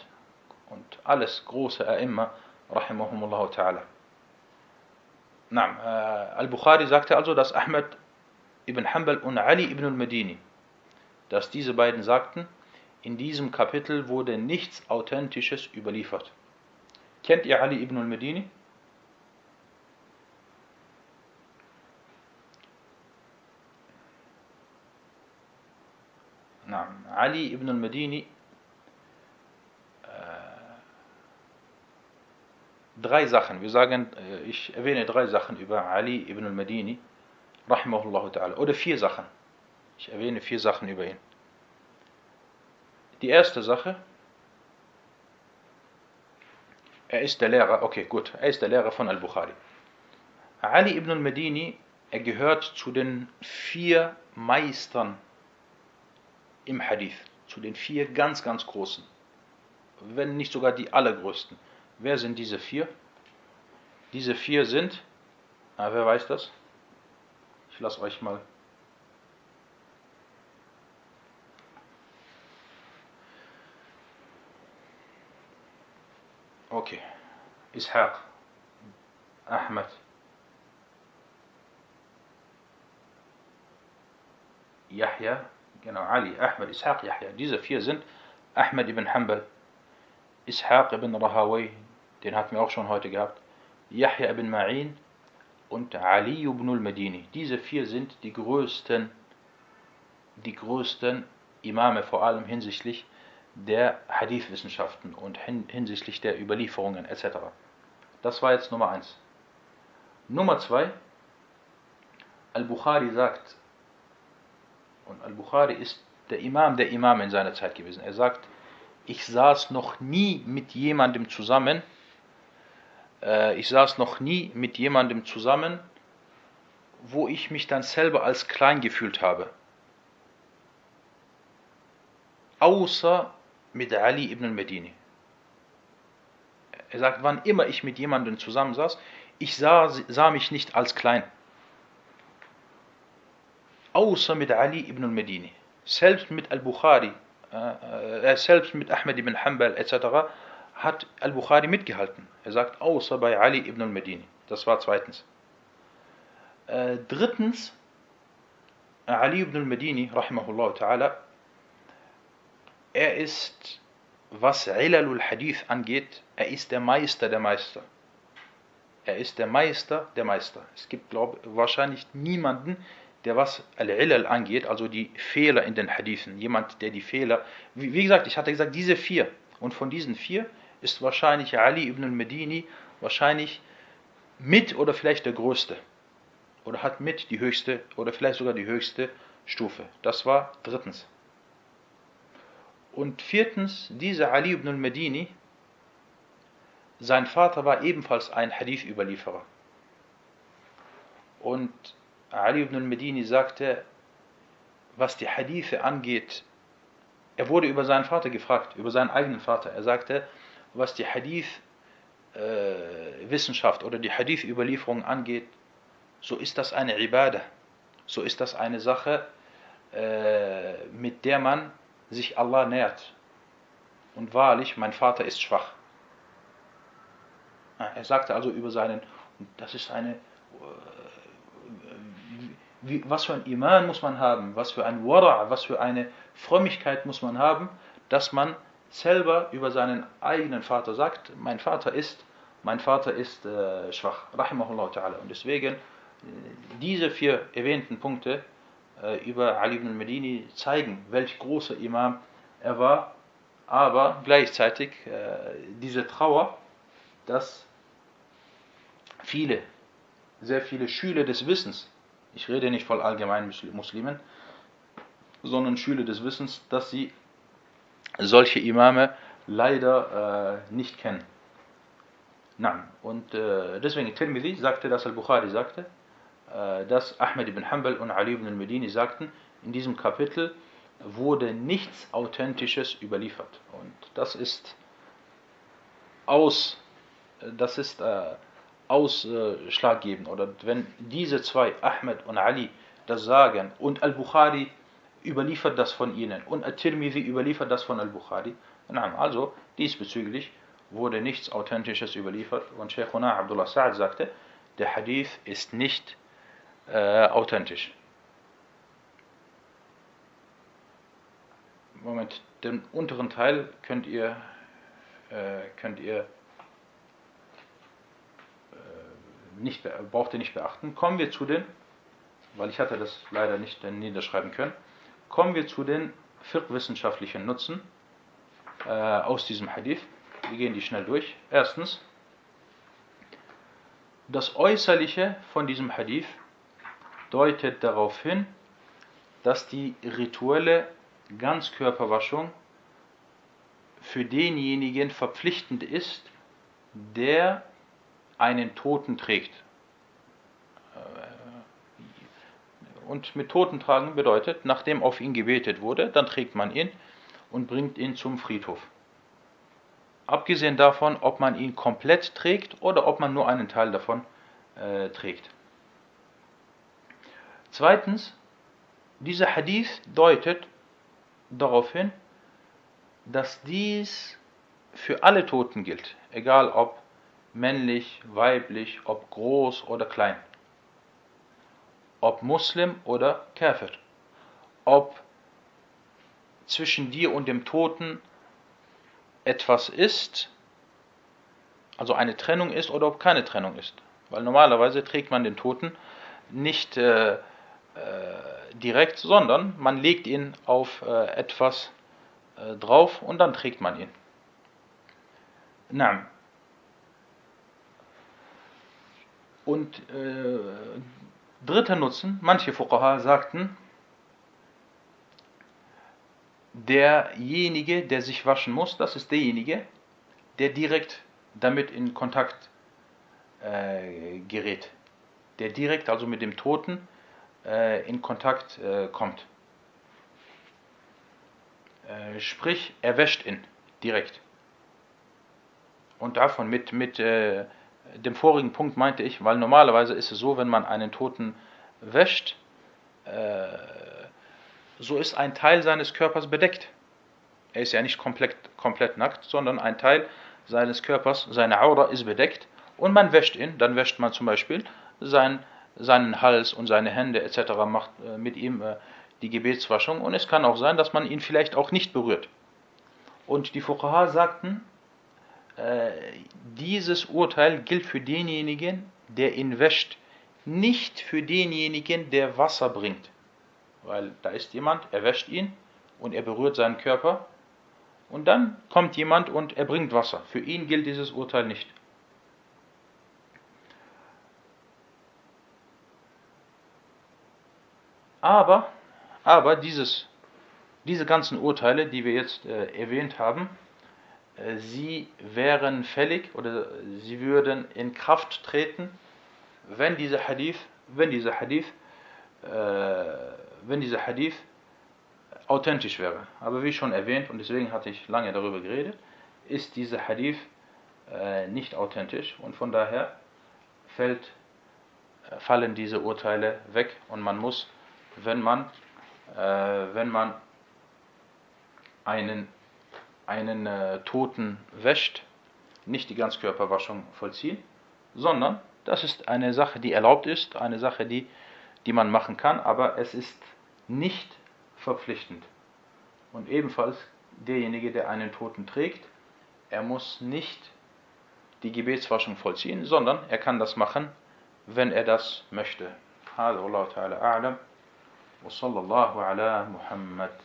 Und alles große A'imma, rahimahumullah ta'ala. Äh, Al-Bukhari sagte also, dass Ahmed ibn Hanbal und Ali ibn al-Madini, dass diese beiden sagten, in diesem Kapitel wurde nichts Authentisches überliefert. Kennt ihr Ali ibn al-Madini? Ali ibn al-Madini äh, drei Sachen. Wir sagen, äh, ich erwähne drei Sachen über Ali ibn ta'ala, oder vier Sachen. Ich erwähne vier Sachen über ihn. Die erste Sache, er ist der Lehrer, okay, gut, er ist der Lehrer von Al-Bukhari. Ali ibn al-Madini, er gehört zu den vier Meistern im Hadith, zu den vier ganz, ganz großen, wenn nicht sogar die allergrößten. Wer sind diese vier? Diese vier sind, ah, wer weiß das? Ich lasse euch mal. Okay. Ishaq, Ahmed, Yahya, genau, Ali, Ahmed, Ishaq, Yahya. Diese vier sind Ahmed ibn Hanbal, Ishaq ibn Rahawi, den hatten wir auch schon heute gehabt, Yahya ibn Ma'in und Ali ibn al-Madini. Diese vier sind die größten, die größten Imame, vor allem hinsichtlich der Hadith-Wissenschaften und hinsichtlich der Überlieferungen etc. Das war jetzt Nummer eins. Nummer zwei, Al-Bukhari sagt, und Al-Bukhari ist der Imam der Imame in seiner Zeit gewesen. Er sagt, ich saß noch nie mit jemandem zusammen, äh, ich saß noch nie mit jemandem zusammen, wo ich mich dann selber als klein gefühlt habe. Außer mit Ali ibn al-Medini. Er sagt, wann immer ich mit jemandem zusammensaß, ich sah, sah mich nicht als klein außer mit Ali ibn al-Medini. Selbst mit al-Bukhari, äh, äh, selbst mit Ahmed ibn Hanbal etc. hat al-Bukhari mitgehalten. Er sagt, außer bei Ali ibn al-Medini. Das war zweitens. Äh, drittens, Ali ibn al-Medini, rahimahullah ta'ala, er ist, was Ilalul Hadith angeht, er ist der Meister der Meister. Er ist der Meister der Meister. Es gibt, glaube ich, wahrscheinlich niemanden, der was Al-Ilal angeht, also die Fehler in den Hadithen, jemand, der die Fehler, wie, wie, gesagt, ich hatte gesagt, diese vier, und von diesen vier ist wahrscheinlich Ali ibn al-Medini wahrscheinlich mit oder vielleicht der größte, oder hat mit die höchste, oder vielleicht sogar die höchste Stufe. Das war drittens. Und viertens, dieser Ali ibn al-Medini, sein Vater war ebenfalls ein Hadith-Überlieferer. Und Ali ibn al-Medini sagte, was die Hadithe angeht, er wurde über seinen Vater gefragt, über seinen eigenen Vater. Er sagte, was die Hadith-Wissenschaft äh, oder die Hadith-Überlieferung angeht, so ist das eine Ibadah, so ist das eine Sache, äh, mit der man sich Allah nähert. Und wahrlich, mein Vater ist schwach. Er sagte also über seinen, das ist eine wie, was für ein Iman muss man haben, was für ein Wara, was für eine Frömmigkeit muss man haben, dass man selber über seinen eigenen Vater sagt, mein Vater ist, mein Vater ist äh, schwach. Und deswegen, äh, diese vier erwähnten Punkte äh, über Ali ibn al-Medini zeigen, welch großer Imam er war, aber gleichzeitig äh, diese Trauer, dass viele, sehr viele Schüler des Wissens ich rede nicht von allgemeinen Muslimen, sondern Schüler des Wissens, dass sie solche Imame leider äh, nicht kennen. Nein. Und äh, deswegen Tirmidhi sagte, dass Al-Bukhari sagte, äh, dass Ahmed ibn Hanbal und Ali ibn al-Medini sagten, in diesem Kapitel wurde nichts Authentisches überliefert. Und das ist aus, das ist äh, ausschlaggebend oder wenn diese zwei, Ahmed und Ali, das sagen und Al-Bukhari überliefert das von ihnen und At-Tirmidhi überliefert das von Al-Bukhari, also diesbezüglich wurde nichts Authentisches überliefert und Sheikhuna Abdullah Sa'ad sagte, der Hadith ist nicht äh, authentisch. Moment, den unteren Teil könnt ihr, äh, könnt ihr äh, nicht, braucht ihr nicht beachten. Kommen wir zu den, weil ich hatte das leider nicht niederschreiben können, kommen wir zu den fiqh-wissenschaftlichen Nutzen äh, aus diesem Hadith. Wir gehen die schnell durch. Erstens, das Äußerliche von diesem Hadith deutet darauf hin, dass die rituelle Ganzkörperwaschung für denjenigen verpflichtend ist, der einen Toten trägt. Und mit Toten tragen bedeutet, nachdem auf ihn gebetet wurde, dann trägt man ihn und bringt ihn zum Friedhof. Abgesehen davon, ob man ihn komplett trägt oder ob man nur einen Teil davon äh, trägt. Zweitens, dieser Hadith deutet darauf hin, dass dies für alle Toten gilt, egal ob männlich, weiblich, ob groß oder klein, ob Muslim oder Kafir, ob zwischen dir und dem Toten etwas ist, also eine Trennung ist oder ob keine Trennung ist. Weil normalerweise trägt man den Toten nicht äh, direkt, sondern man legt ihn auf äh, etwas äh, drauf und dann trägt man ihn. Na. Und äh, dritter Nutzen, manche Fuqaha sagten, derjenige, der sich waschen muss, das ist derjenige, der direkt damit in Kontakt äh, gerät. Der direkt, also mit dem Toten, äh, in Kontakt äh, kommt. Äh, sprich, er wäscht ihn direkt. Und davon mit, mit äh, dem vorigen Punkt meinte ich, weil normalerweise ist es so, wenn man einen Toten wäscht, äh, so ist ein Teil seines Körpers bedeckt. Er ist ja nicht komplett, komplett nackt, sondern ein Teil seines Körpers, seine Aura ist bedeckt und man wäscht ihn. Dann wäscht man zum Beispiel sein, seinen Hals und seine Hände etc. macht äh, mit ihm äh, die Gebetswaschung und es kann auch sein, dass man ihn vielleicht auch nicht berührt. Und die Fuqaha sagten, äh, dieses Urteil gilt für denjenigen, der ihn wäscht, nicht für denjenigen, der Wasser bringt. Weil da ist jemand, er wäscht ihn und er berührt seinen Körper und dann kommt jemand und er bringt Wasser. Für ihn gilt dieses Urteil nicht. Aber, aber dieses, diese ganzen Urteile, die wir jetzt äh, erwähnt haben, äh, sie wären fällig oder sie würden in Kraft treten, wenn dieser Hadith, wenn dieser Hadith, äh, wenn dieser Hadith authentisch wäre. Aber wie schon erwähnt, und deswegen hatte ich lange darüber geredet, ist dieser Hadith äh, nicht authentisch und von daher fällt, äh, fallen diese Urteile weg und man muss, wenn man, äh, wenn man einen, einen äh, Toten wäscht, nicht die Ganzkörperwaschung vollziehen, sondern das ist eine Sache, die erlaubt ist, eine Sache, die, die man machen kann, aber es ist nicht verpflichtend. Und ebenfalls derjenige, der einen Toten trägt, er muss nicht die Gebetswaschung vollziehen, sondern er kann das machen, wenn er das möchte. هذا والله تعالى أعلم وصلى الله على محمد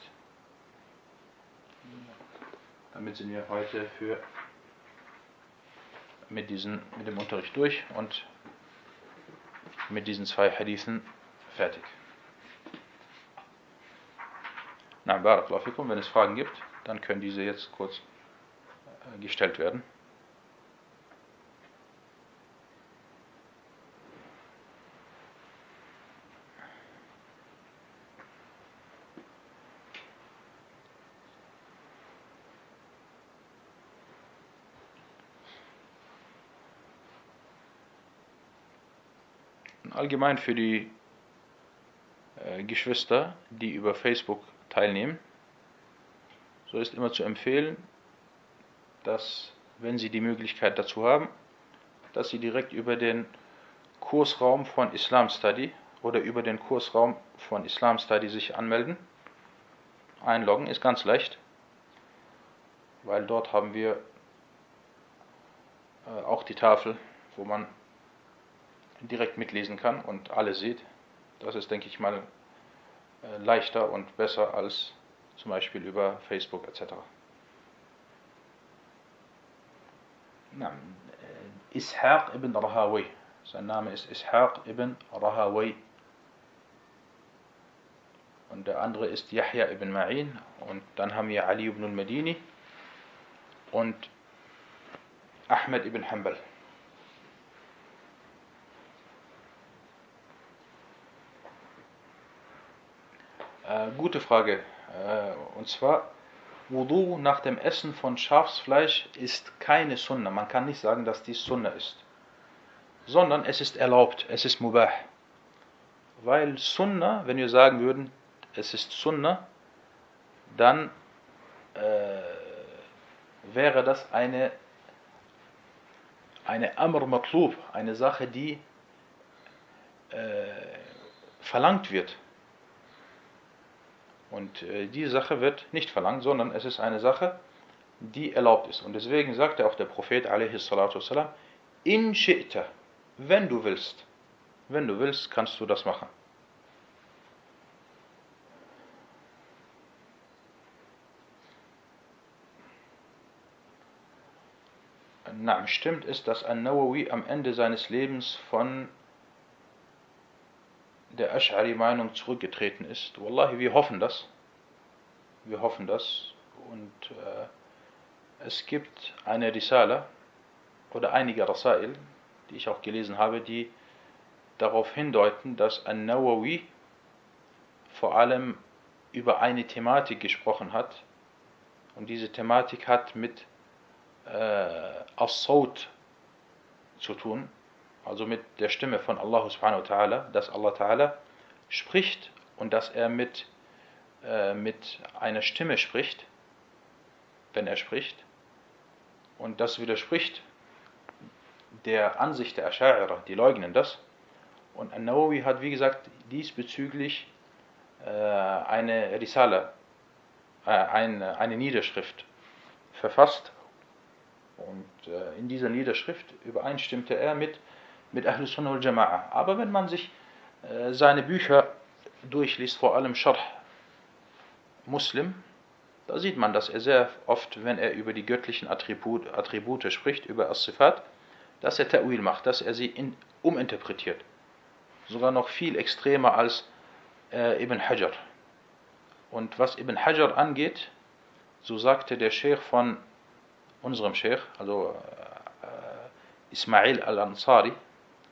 Damit sind wir heute für mit, diesen, mit dem Unterricht durch und mit diesen zwei Hadithen fertig. Na, Barakallahu fikum. Wenn es Fragen gibt, dann können diese jetzt kurz äh, gestellt werden. Allgemein für die äh, Geschwister, die über Facebook teilnehmen, so ist immer zu empfehlen, dass, wenn sie die Möglichkeit dazu haben, dass sie direkt über den Kursraum von Islam Study oder über den Kursraum von Islam Study sich anmelden. Einloggen ist ganz leicht, weil dort haben wir äh, auch die Tafel, wo man direkt mitlesen kann und alles sieht. Das ist, denke ich mal, äh, leichter und besser als zum Beispiel über Facebook etc. Ishaq ibn Rahawi. Sein Name ist Ishaq ibn Rahawi. Und der andere ist Yahya ibn Ma'in. Und dann haben wir Ali ibn al-Madini und Ahmed ibn Hanbal. Äh, gute Frage. Äh, und zwar, Wudu nach dem Essen von Schafsfleisch ist keine Sunna. Man kann nicht sagen, dass dies Sunna ist. Sondern es ist erlaubt, es ist Mubah. Weil Sunna, wenn wir sagen würden, es ist Sunna, dann äh, wäre das eine, eine Amr Matlub, eine Sache, die äh, verlangt wird. Und äh, diese Sache wird nicht verlangt, sondern es ist eine Sache, die erlaubt ist. Und deswegen sagte auch der Prophet والسلام, in shi'ta, wenn du willst, wenn du willst, kannst du das machen. Na, stimmt ist, dass An-Nawawi am Ende seines Lebens von der Ash'ari-Meinung zurückgetreten ist. Wallahi, wir hoffen das. Wir hoffen das. Und äh, es gibt eine Risala oder einige Rasail, die ich auch gelesen habe, die darauf hindeuten, dass An-Nawawi vor allem über eine Thematik gesprochen hat. Und diese Thematik hat mit äh, As-Saut zu tun, also mit der Stimme von Allah subhanahu wa ta'ala, dass Allah ta'ala spricht und dass er mit, äh, mit einer Stimme spricht, wenn er spricht. Und das widerspricht der Ansicht der Asha'ira, die leugnen das. Und An-Nawawi hat, wie gesagt, diesbezüglich äh, eine Risala, äh, eine, eine Niederschrift verfasst. Und äh, in dieser Niederschrift übereinstimmte er mit mit Ahl Sunnah wal Jama'a. Aber wenn man sich äh, seine Bücher durchliest, vor allem Sharh Muslim, da sieht man, dass er sehr oft, wenn er über die göttlichen Attribut, Attribute spricht, über As-Sifat, dass er Ta'wil macht, dass er sie in, uminterpretiert. Sogar noch viel extremer als äh, Ibn Hajar. Und was Ibn Hajar angeht, so sagte der Sheikh von unserem Sheikh, also äh, Ismail al-Ansari,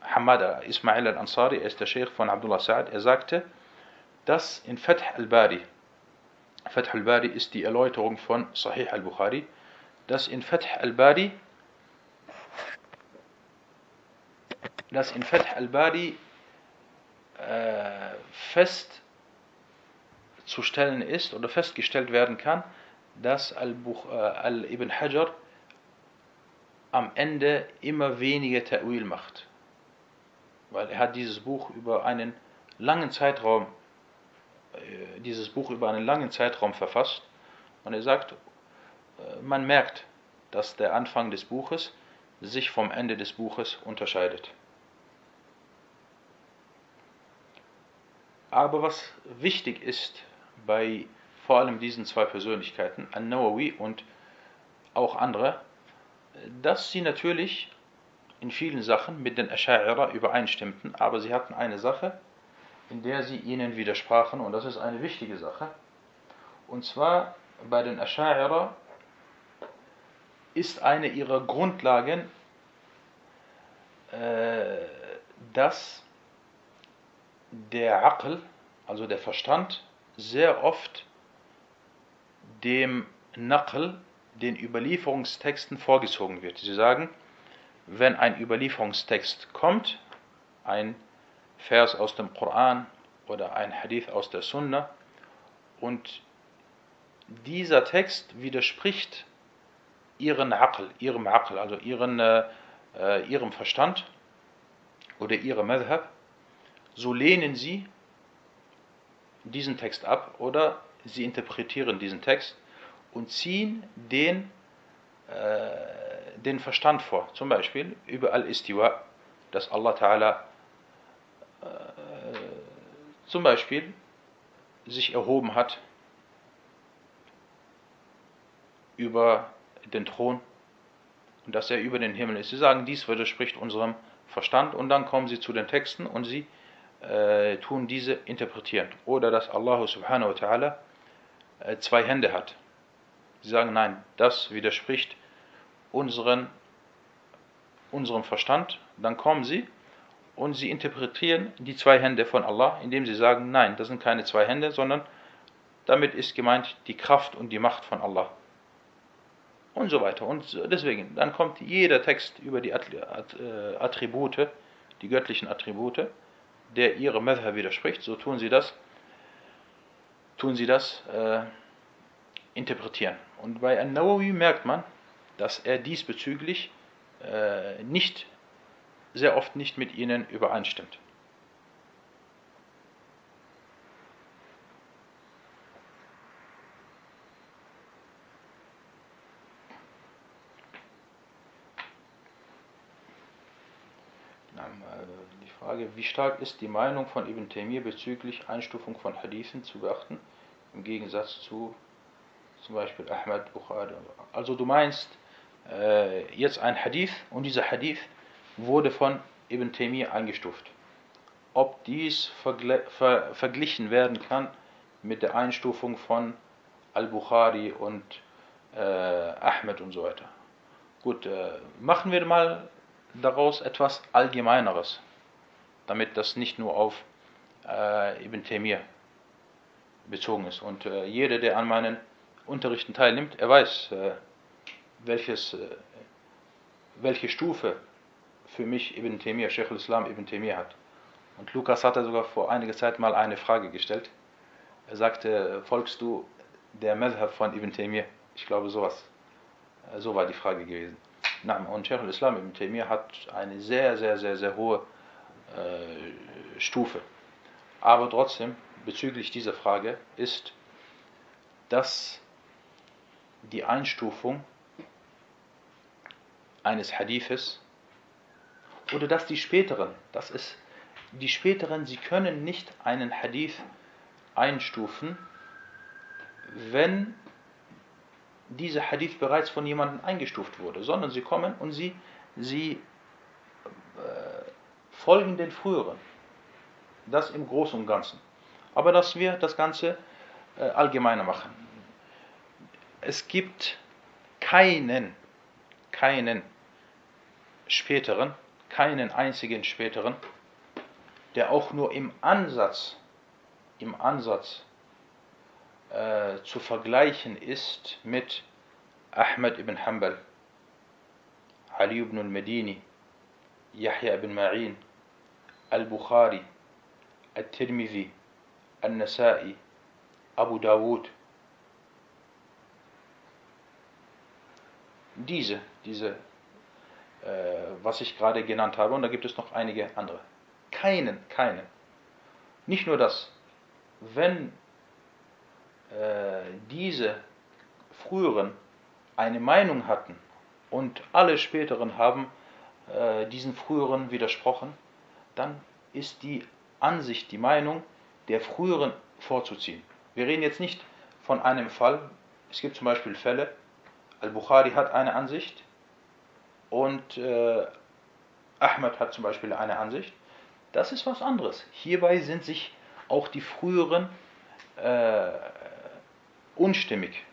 Hamada Ismail al-Ansari, er ist der Sheikh von Abdullah Sa'ad, er sagte, dass in Fath al-Bari, Fath al-Bari ist die Erläuterung von Sahih al-Bukhari, dass in Fath al-Bari dass in Fath al-Bari äh, festzustellen ist oder festgestellt werden kann, dass Al-Ibn al Hajar am Ende immer weniger Ta'wil macht weil er hat dieses Buch über einen langen Zeitraum, äh, dieses Buch über einen langen Zeitraum verfasst und er sagt, äh, man merkt, dass der Anfang des Buches sich vom Ende des Buches unterscheidet. Aber was wichtig ist bei vor allem diesen zwei Persönlichkeiten, An-Nawawi und auch andere, dass sie natürlich in vielen Sachen mit den Asha'ira übereinstimmten, aber sie hatten eine Sache, in der sie ihnen widersprachen, und das ist eine wichtige Sache. Und zwar bei den Asha'ira ist eine ihrer Grundlagen, äh, dass der Aql, also der Verstand, sehr oft dem Naql, den Überlieferungstexten vorgezogen wird. Sie sagen, wenn ein Überlieferungstext kommt, ein Vers aus dem Koran oder ein Hadith aus der Sunna und dieser Text widerspricht ihren Aql, ihrem Aql, also ihren, äh, äh, ihrem Verstand oder ihrem Madhab, so lehnen sie diesen Text ab oder sie interpretieren diesen Text und ziehen den, äh, den Verstand vor. Zum Beispiel über Al-Istiwa, dass Allah Ta'ala äh, zum Beispiel sich erhoben hat über den Thron und dass er über den Himmel ist. Sie sagen, dies widerspricht unserem Verstand und dann kommen sie zu den Texten und sie äh, tun diese interpretieren. Oder dass Allah subhanahu wa ta'ala äh, zwei Hände hat. Sie sagen, nein, das widerspricht unseren, unserem Verstand. Dann kommen sie und sie interpretieren die zwei Hände von Allah, indem sie sagen, nein, das sind keine zwei Hände, sondern damit ist gemeint die Kraft und die Macht von Allah und so weiter. Und deswegen, dann kommt jeder Text über die äh, Attribute, die göttlichen Attribute, der ihre Madhab widerspricht, so tun sie das, tun sie das äh, interpretieren. Und bei An-Nawawi merkt man, dass er diesbezüglich äh, nicht, sehr oft nicht mit ihnen übereinstimmt. Frage, wie stark ist die Meinung von Ibn Taymiyyah bezüglich Einstufung von Hadithen zu beachten, im Gegensatz zu zum Beispiel Ahmad Bukhari. Also du meinst äh, jetzt ein Hadith und dieser Hadith wurde von Ibn Taymiyyah eingestuft. Ob dies ver verglichen werden kann mit der Einstufung von Al-Bukhari und äh, Ahmed und so weiter. Gut, äh, machen wir mal daraus etwas Allgemeineres damit das nicht nur auf äh, Ibn Taymiyyah bezogen ist. Und äh, jeder, der an meinen Unterrichten teilnimmt, er weiß, äh, welches, äh, welche Stufe für mich Ibn Taymiyyah, Sheikh al-Islam Ibn Taymiyyah hat. Und Lukas hatte sogar vor einiger Zeit mal eine Frage gestellt. Er sagte, folgst du der Madhab von Ibn Taymiyyah? Ich glaube sowas. Äh, so war die Frage gewesen. Und Sheikh al-Islam Ibn Taymiyyah hat eine sehr, sehr, sehr, sehr hohe äh, Stufe. Aber trotzdem, bezüglich dieser Frage, ist, dass die Einstufung eines Hadithes oder dass die späteren, das ist die späteren, sie können nicht einen Hadith einstufen, wenn dieser Hadith bereits von jemandem eingestuft wurde, sondern sie kommen und sie, sie folgen den früheren. Das im Großen und Ganzen. Aber dass wir das Ganze äh, allgemeiner machen. Es gibt keinen, keinen späteren, keinen einzigen späteren, der auch nur im Ansatz, im Ansatz äh, zu vergleichen ist mit Ahmed ibn Hanbal, Ali ibn al-Medini, Yahya ibn Ma'in, Al-Bukhari, Al-Tirmidhi, Al-Nasai, Abu Dawud. Diese, diese, was ich gerade genannt habe, und da gibt es noch einige andere. Keinen, keinen. Nicht nur das, wenn äh, diese früheren eine Meinung hatten und alle späteren haben äh, diesen früheren widersprochen, dann ist die Ansicht, die Meinung der früheren vorzuziehen. Wir reden jetzt nicht von einem Fall. Es gibt zum Beispiel Fälle, Al-Bukhari hat eine Ansicht und äh, Ahmed hat zum Beispiel eine Ansicht. Das ist was anderes. Hierbei sind sich auch die früheren äh, unstimmig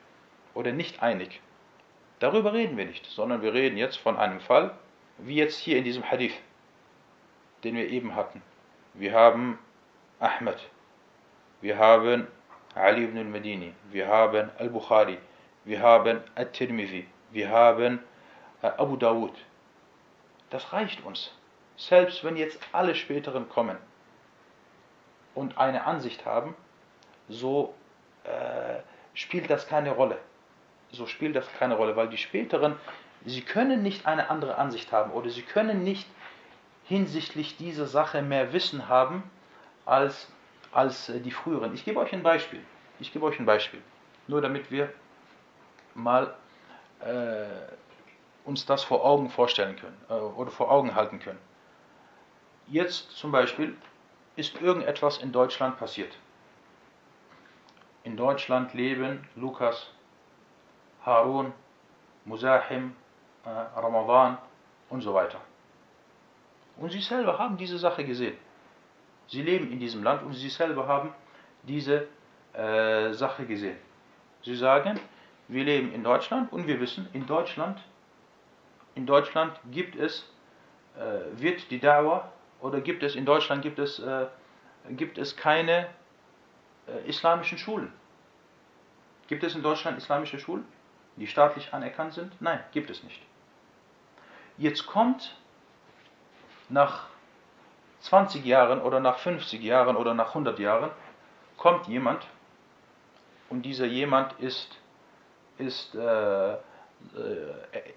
oder nicht einig. Darüber reden wir nicht, sondern wir reden jetzt von einem Fall, wie jetzt hier in diesem Hadith den wir eben hatten. Wir haben Ahmed, wir haben Ali ibn al-Medini, wir haben al-Bukhari, wir haben al-Tirmidhi, wir haben Abu Dawud. Das reicht uns. Selbst wenn jetzt alle späteren kommen, und eine Ansicht haben, so äh, spielt das keine Rolle. So spielt das keine Rolle, weil die späteren, sie können nicht eine andere Ansicht haben oder sie können nicht hinsichtlich dieser Sache mehr Wissen haben als, als äh, die früheren. Ich gebe euch ein Beispiel. Ich gebe euch ein Beispiel. Nur damit wir mal äh, uns das vor Augen vorstellen können äh, oder vor Augen halten können. Jetzt zum Beispiel ist irgendetwas in Deutschland passiert. In Deutschland leben Lukas, Harun, Musahim, äh, Ramadan und so weiter. Und sie selber haben diese Sache gesehen. Sie leben in diesem Land und sie selber haben diese äh, Sache gesehen. Sie sagen, wir leben in Deutschland und wir wissen, in Deutschland, in Deutschland gibt es, äh, wird die Dauer oder gibt es in Deutschland gibt es, äh, gibt es keine äh, islamischen Schulen. Gibt es in Deutschland islamische Schulen, die staatlich anerkannt sind? Nein, gibt es nicht. Jetzt kommt nach 20 Jahren oder nach 50 Jahren oder nach 100 Jahren, kommt jemand und dieser jemand ist, ist äh,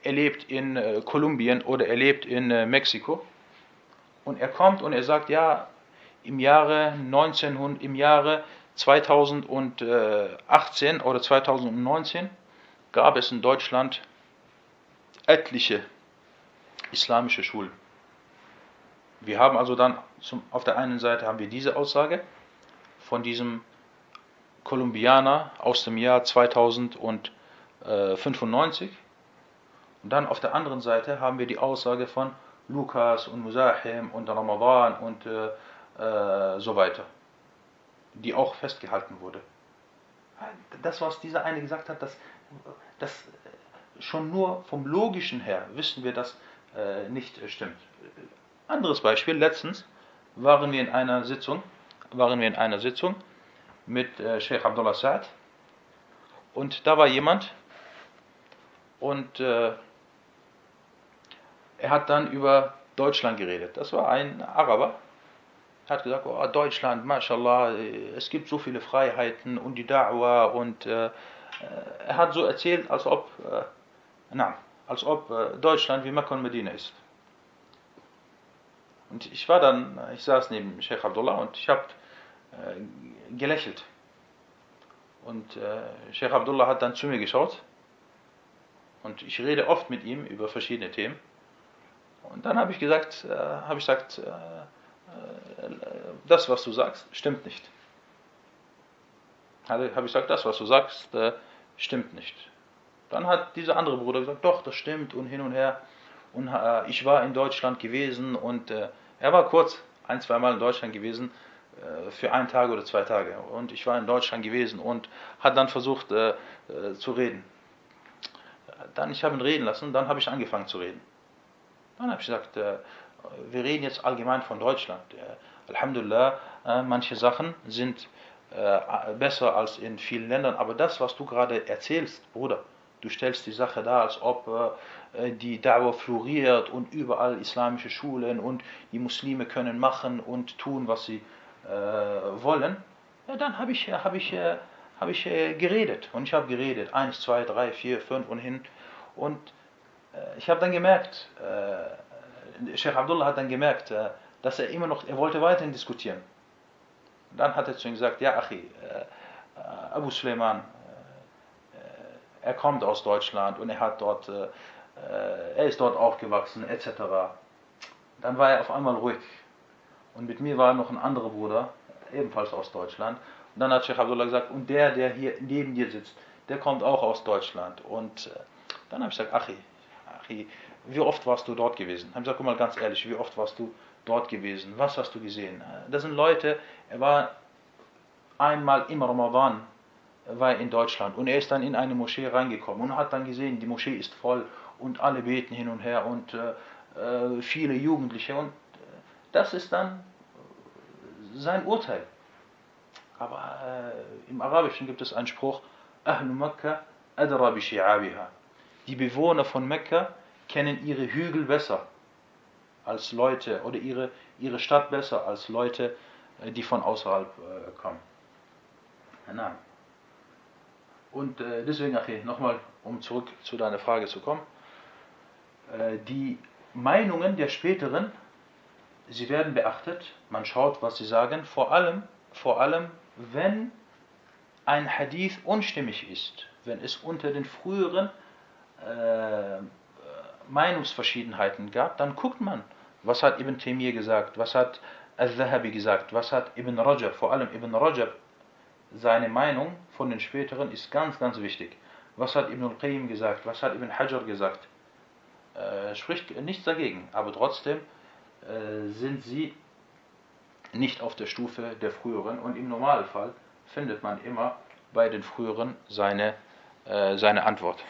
er lebt in äh, Kolumbien oder er lebt in äh, Mexiko und er kommt und er sagt, ja, im Jahre 1900, im Jahre 2018 oder 2019 gab es in Deutschland etliche islamische Schulen. Wir haben also dann zum, auf der einen Seite haben wir diese Aussage von diesem Kolumbianer aus dem Jahr 2095 und dann auf der anderen Seite haben wir die Aussage von Lukas und Musahim und Ramadan und äh, äh, so weiter, die auch festgehalten wurde. Das, was dieser eine gesagt hat, das, das schon nur vom Logischen her wissen wir, dass äh, nicht stimmt. Anderes Beispiel, letztens waren wir in einer Sitzung, waren wir in einer Sitzung mit äh, Sheikh Abdullah Sa'd und da war jemand und äh, er hat dann über Deutschland geredet. Das war ein Araber. Er hat gesagt, oh, Deutschland, mashallah, es gibt so viele Freiheiten und die Da'wah und äh, er hat so erzählt, als ob, äh, na, als ob äh, Deutschland wie Mekka und Medina ist. Und ich war dann, ich saß neben Sheikh Abdullah und ich habe äh, gelächelt. Und äh, Sheikh Abdullah hat dann zu mir geschaut. Und ich rede oft mit ihm über verschiedene Themen. Und dann habe ich gesagt, äh, habe ich gesagt, äh, äh, das, was du sagst, stimmt nicht. Habe ich gesagt, das, was du sagst, äh, stimmt nicht. Dann hat dieser andere Bruder gesagt, doch, das stimmt und hin und her. Und äh, ich war in Deutschland gewesen und äh, er war kurz ein, zwei Mal in Deutschland gewesen für einen Tag oder zwei Tage. Und ich war in Deutschland gewesen und hat dann versucht zu reden. Dann, ich habe ihn reden lassen, dann habe ich angefangen zu reden. Dann habe ich gesagt, äh, wir reden jetzt allgemein von Deutschland. Alhamdulillah, manche Sachen sind besser als in vielen Ländern, aber das, was du gerade erzählst, Bruder, du stellst die Sache dar, als ob äh, die Dauer floriert und überall islamische Schulen und die Muslime können machen und tun, was sie äh, wollen, ja, dann habe ich, hab ich, äh, hab ich äh, geredet. Und ich habe geredet. Eins, zwei, drei, vier, fünf und hin. Und äh, ich habe dann gemerkt, äh, Sheikh Abdullah hat dann gemerkt, dass er immer noch, er wollte weiterhin diskutieren. Dann hat er zu ihm gesagt, ja, Achi, Abu Suleiman, er kommt aus Deutschland und er hat dort äh, er ist dort aufgewachsen, etc. Dann war er auf einmal ruhig. Und mit mir war noch ein anderer Bruder, ebenfalls aus Deutschland. Und dann hat Sheikh Abdullah gesagt, und der, der hier neben dir sitzt, der kommt auch aus Deutschland. Und äh, dann habe ich gesagt, Achi, Achi, wie oft warst du dort gewesen? Habe ich gesagt, guck mal ganz ehrlich, wie oft warst du dort gewesen? Was hast du gesehen? Das sind Leute, er war einmal im Ramadan war in Deutschland und er ist dann in eine Moschee reingekommen und hat dann gesehen, die Moschee ist voll und alle beten hin und her und äh, äh viele Jugendliche und äh, das ist dann sein Urteil. Aber äh, im Arabischen gibt es einen Spruch, Ahlu Makkah adra Die Bewohner von Mekka kennen ihre Hügel besser als Leute oder ihre, ihre Stadt besser als Leute die von außerhalb kommen. Na. Und deswegen, okay, nochmal, um zurück zu deiner Frage zu kommen. Die Meinungen der späteren, sie werden beachtet, man schaut, was sie sagen, vor allem, vor allem, wenn ein Hadith unstimmig ist, wenn es unter den früheren äh, Meinungsverschiedenheiten gab, dann guckt man, was hat Ibn Taymiyyah gesagt, was hat Al-Zahabi gesagt, was hat Ibn Rajab, vor allem Ibn Rajab, seine Meinung von den späteren ist ganz, ganz wichtig. Was hat Ibn al-Qayyim gesagt, was hat Ibn Hajar gesagt, äh, spricht nichts dagegen, aber trotzdem äh, sind sie nicht auf der Stufe der früheren und im Normalfall findet man immer bei den früheren seine, äh, seine Antwort.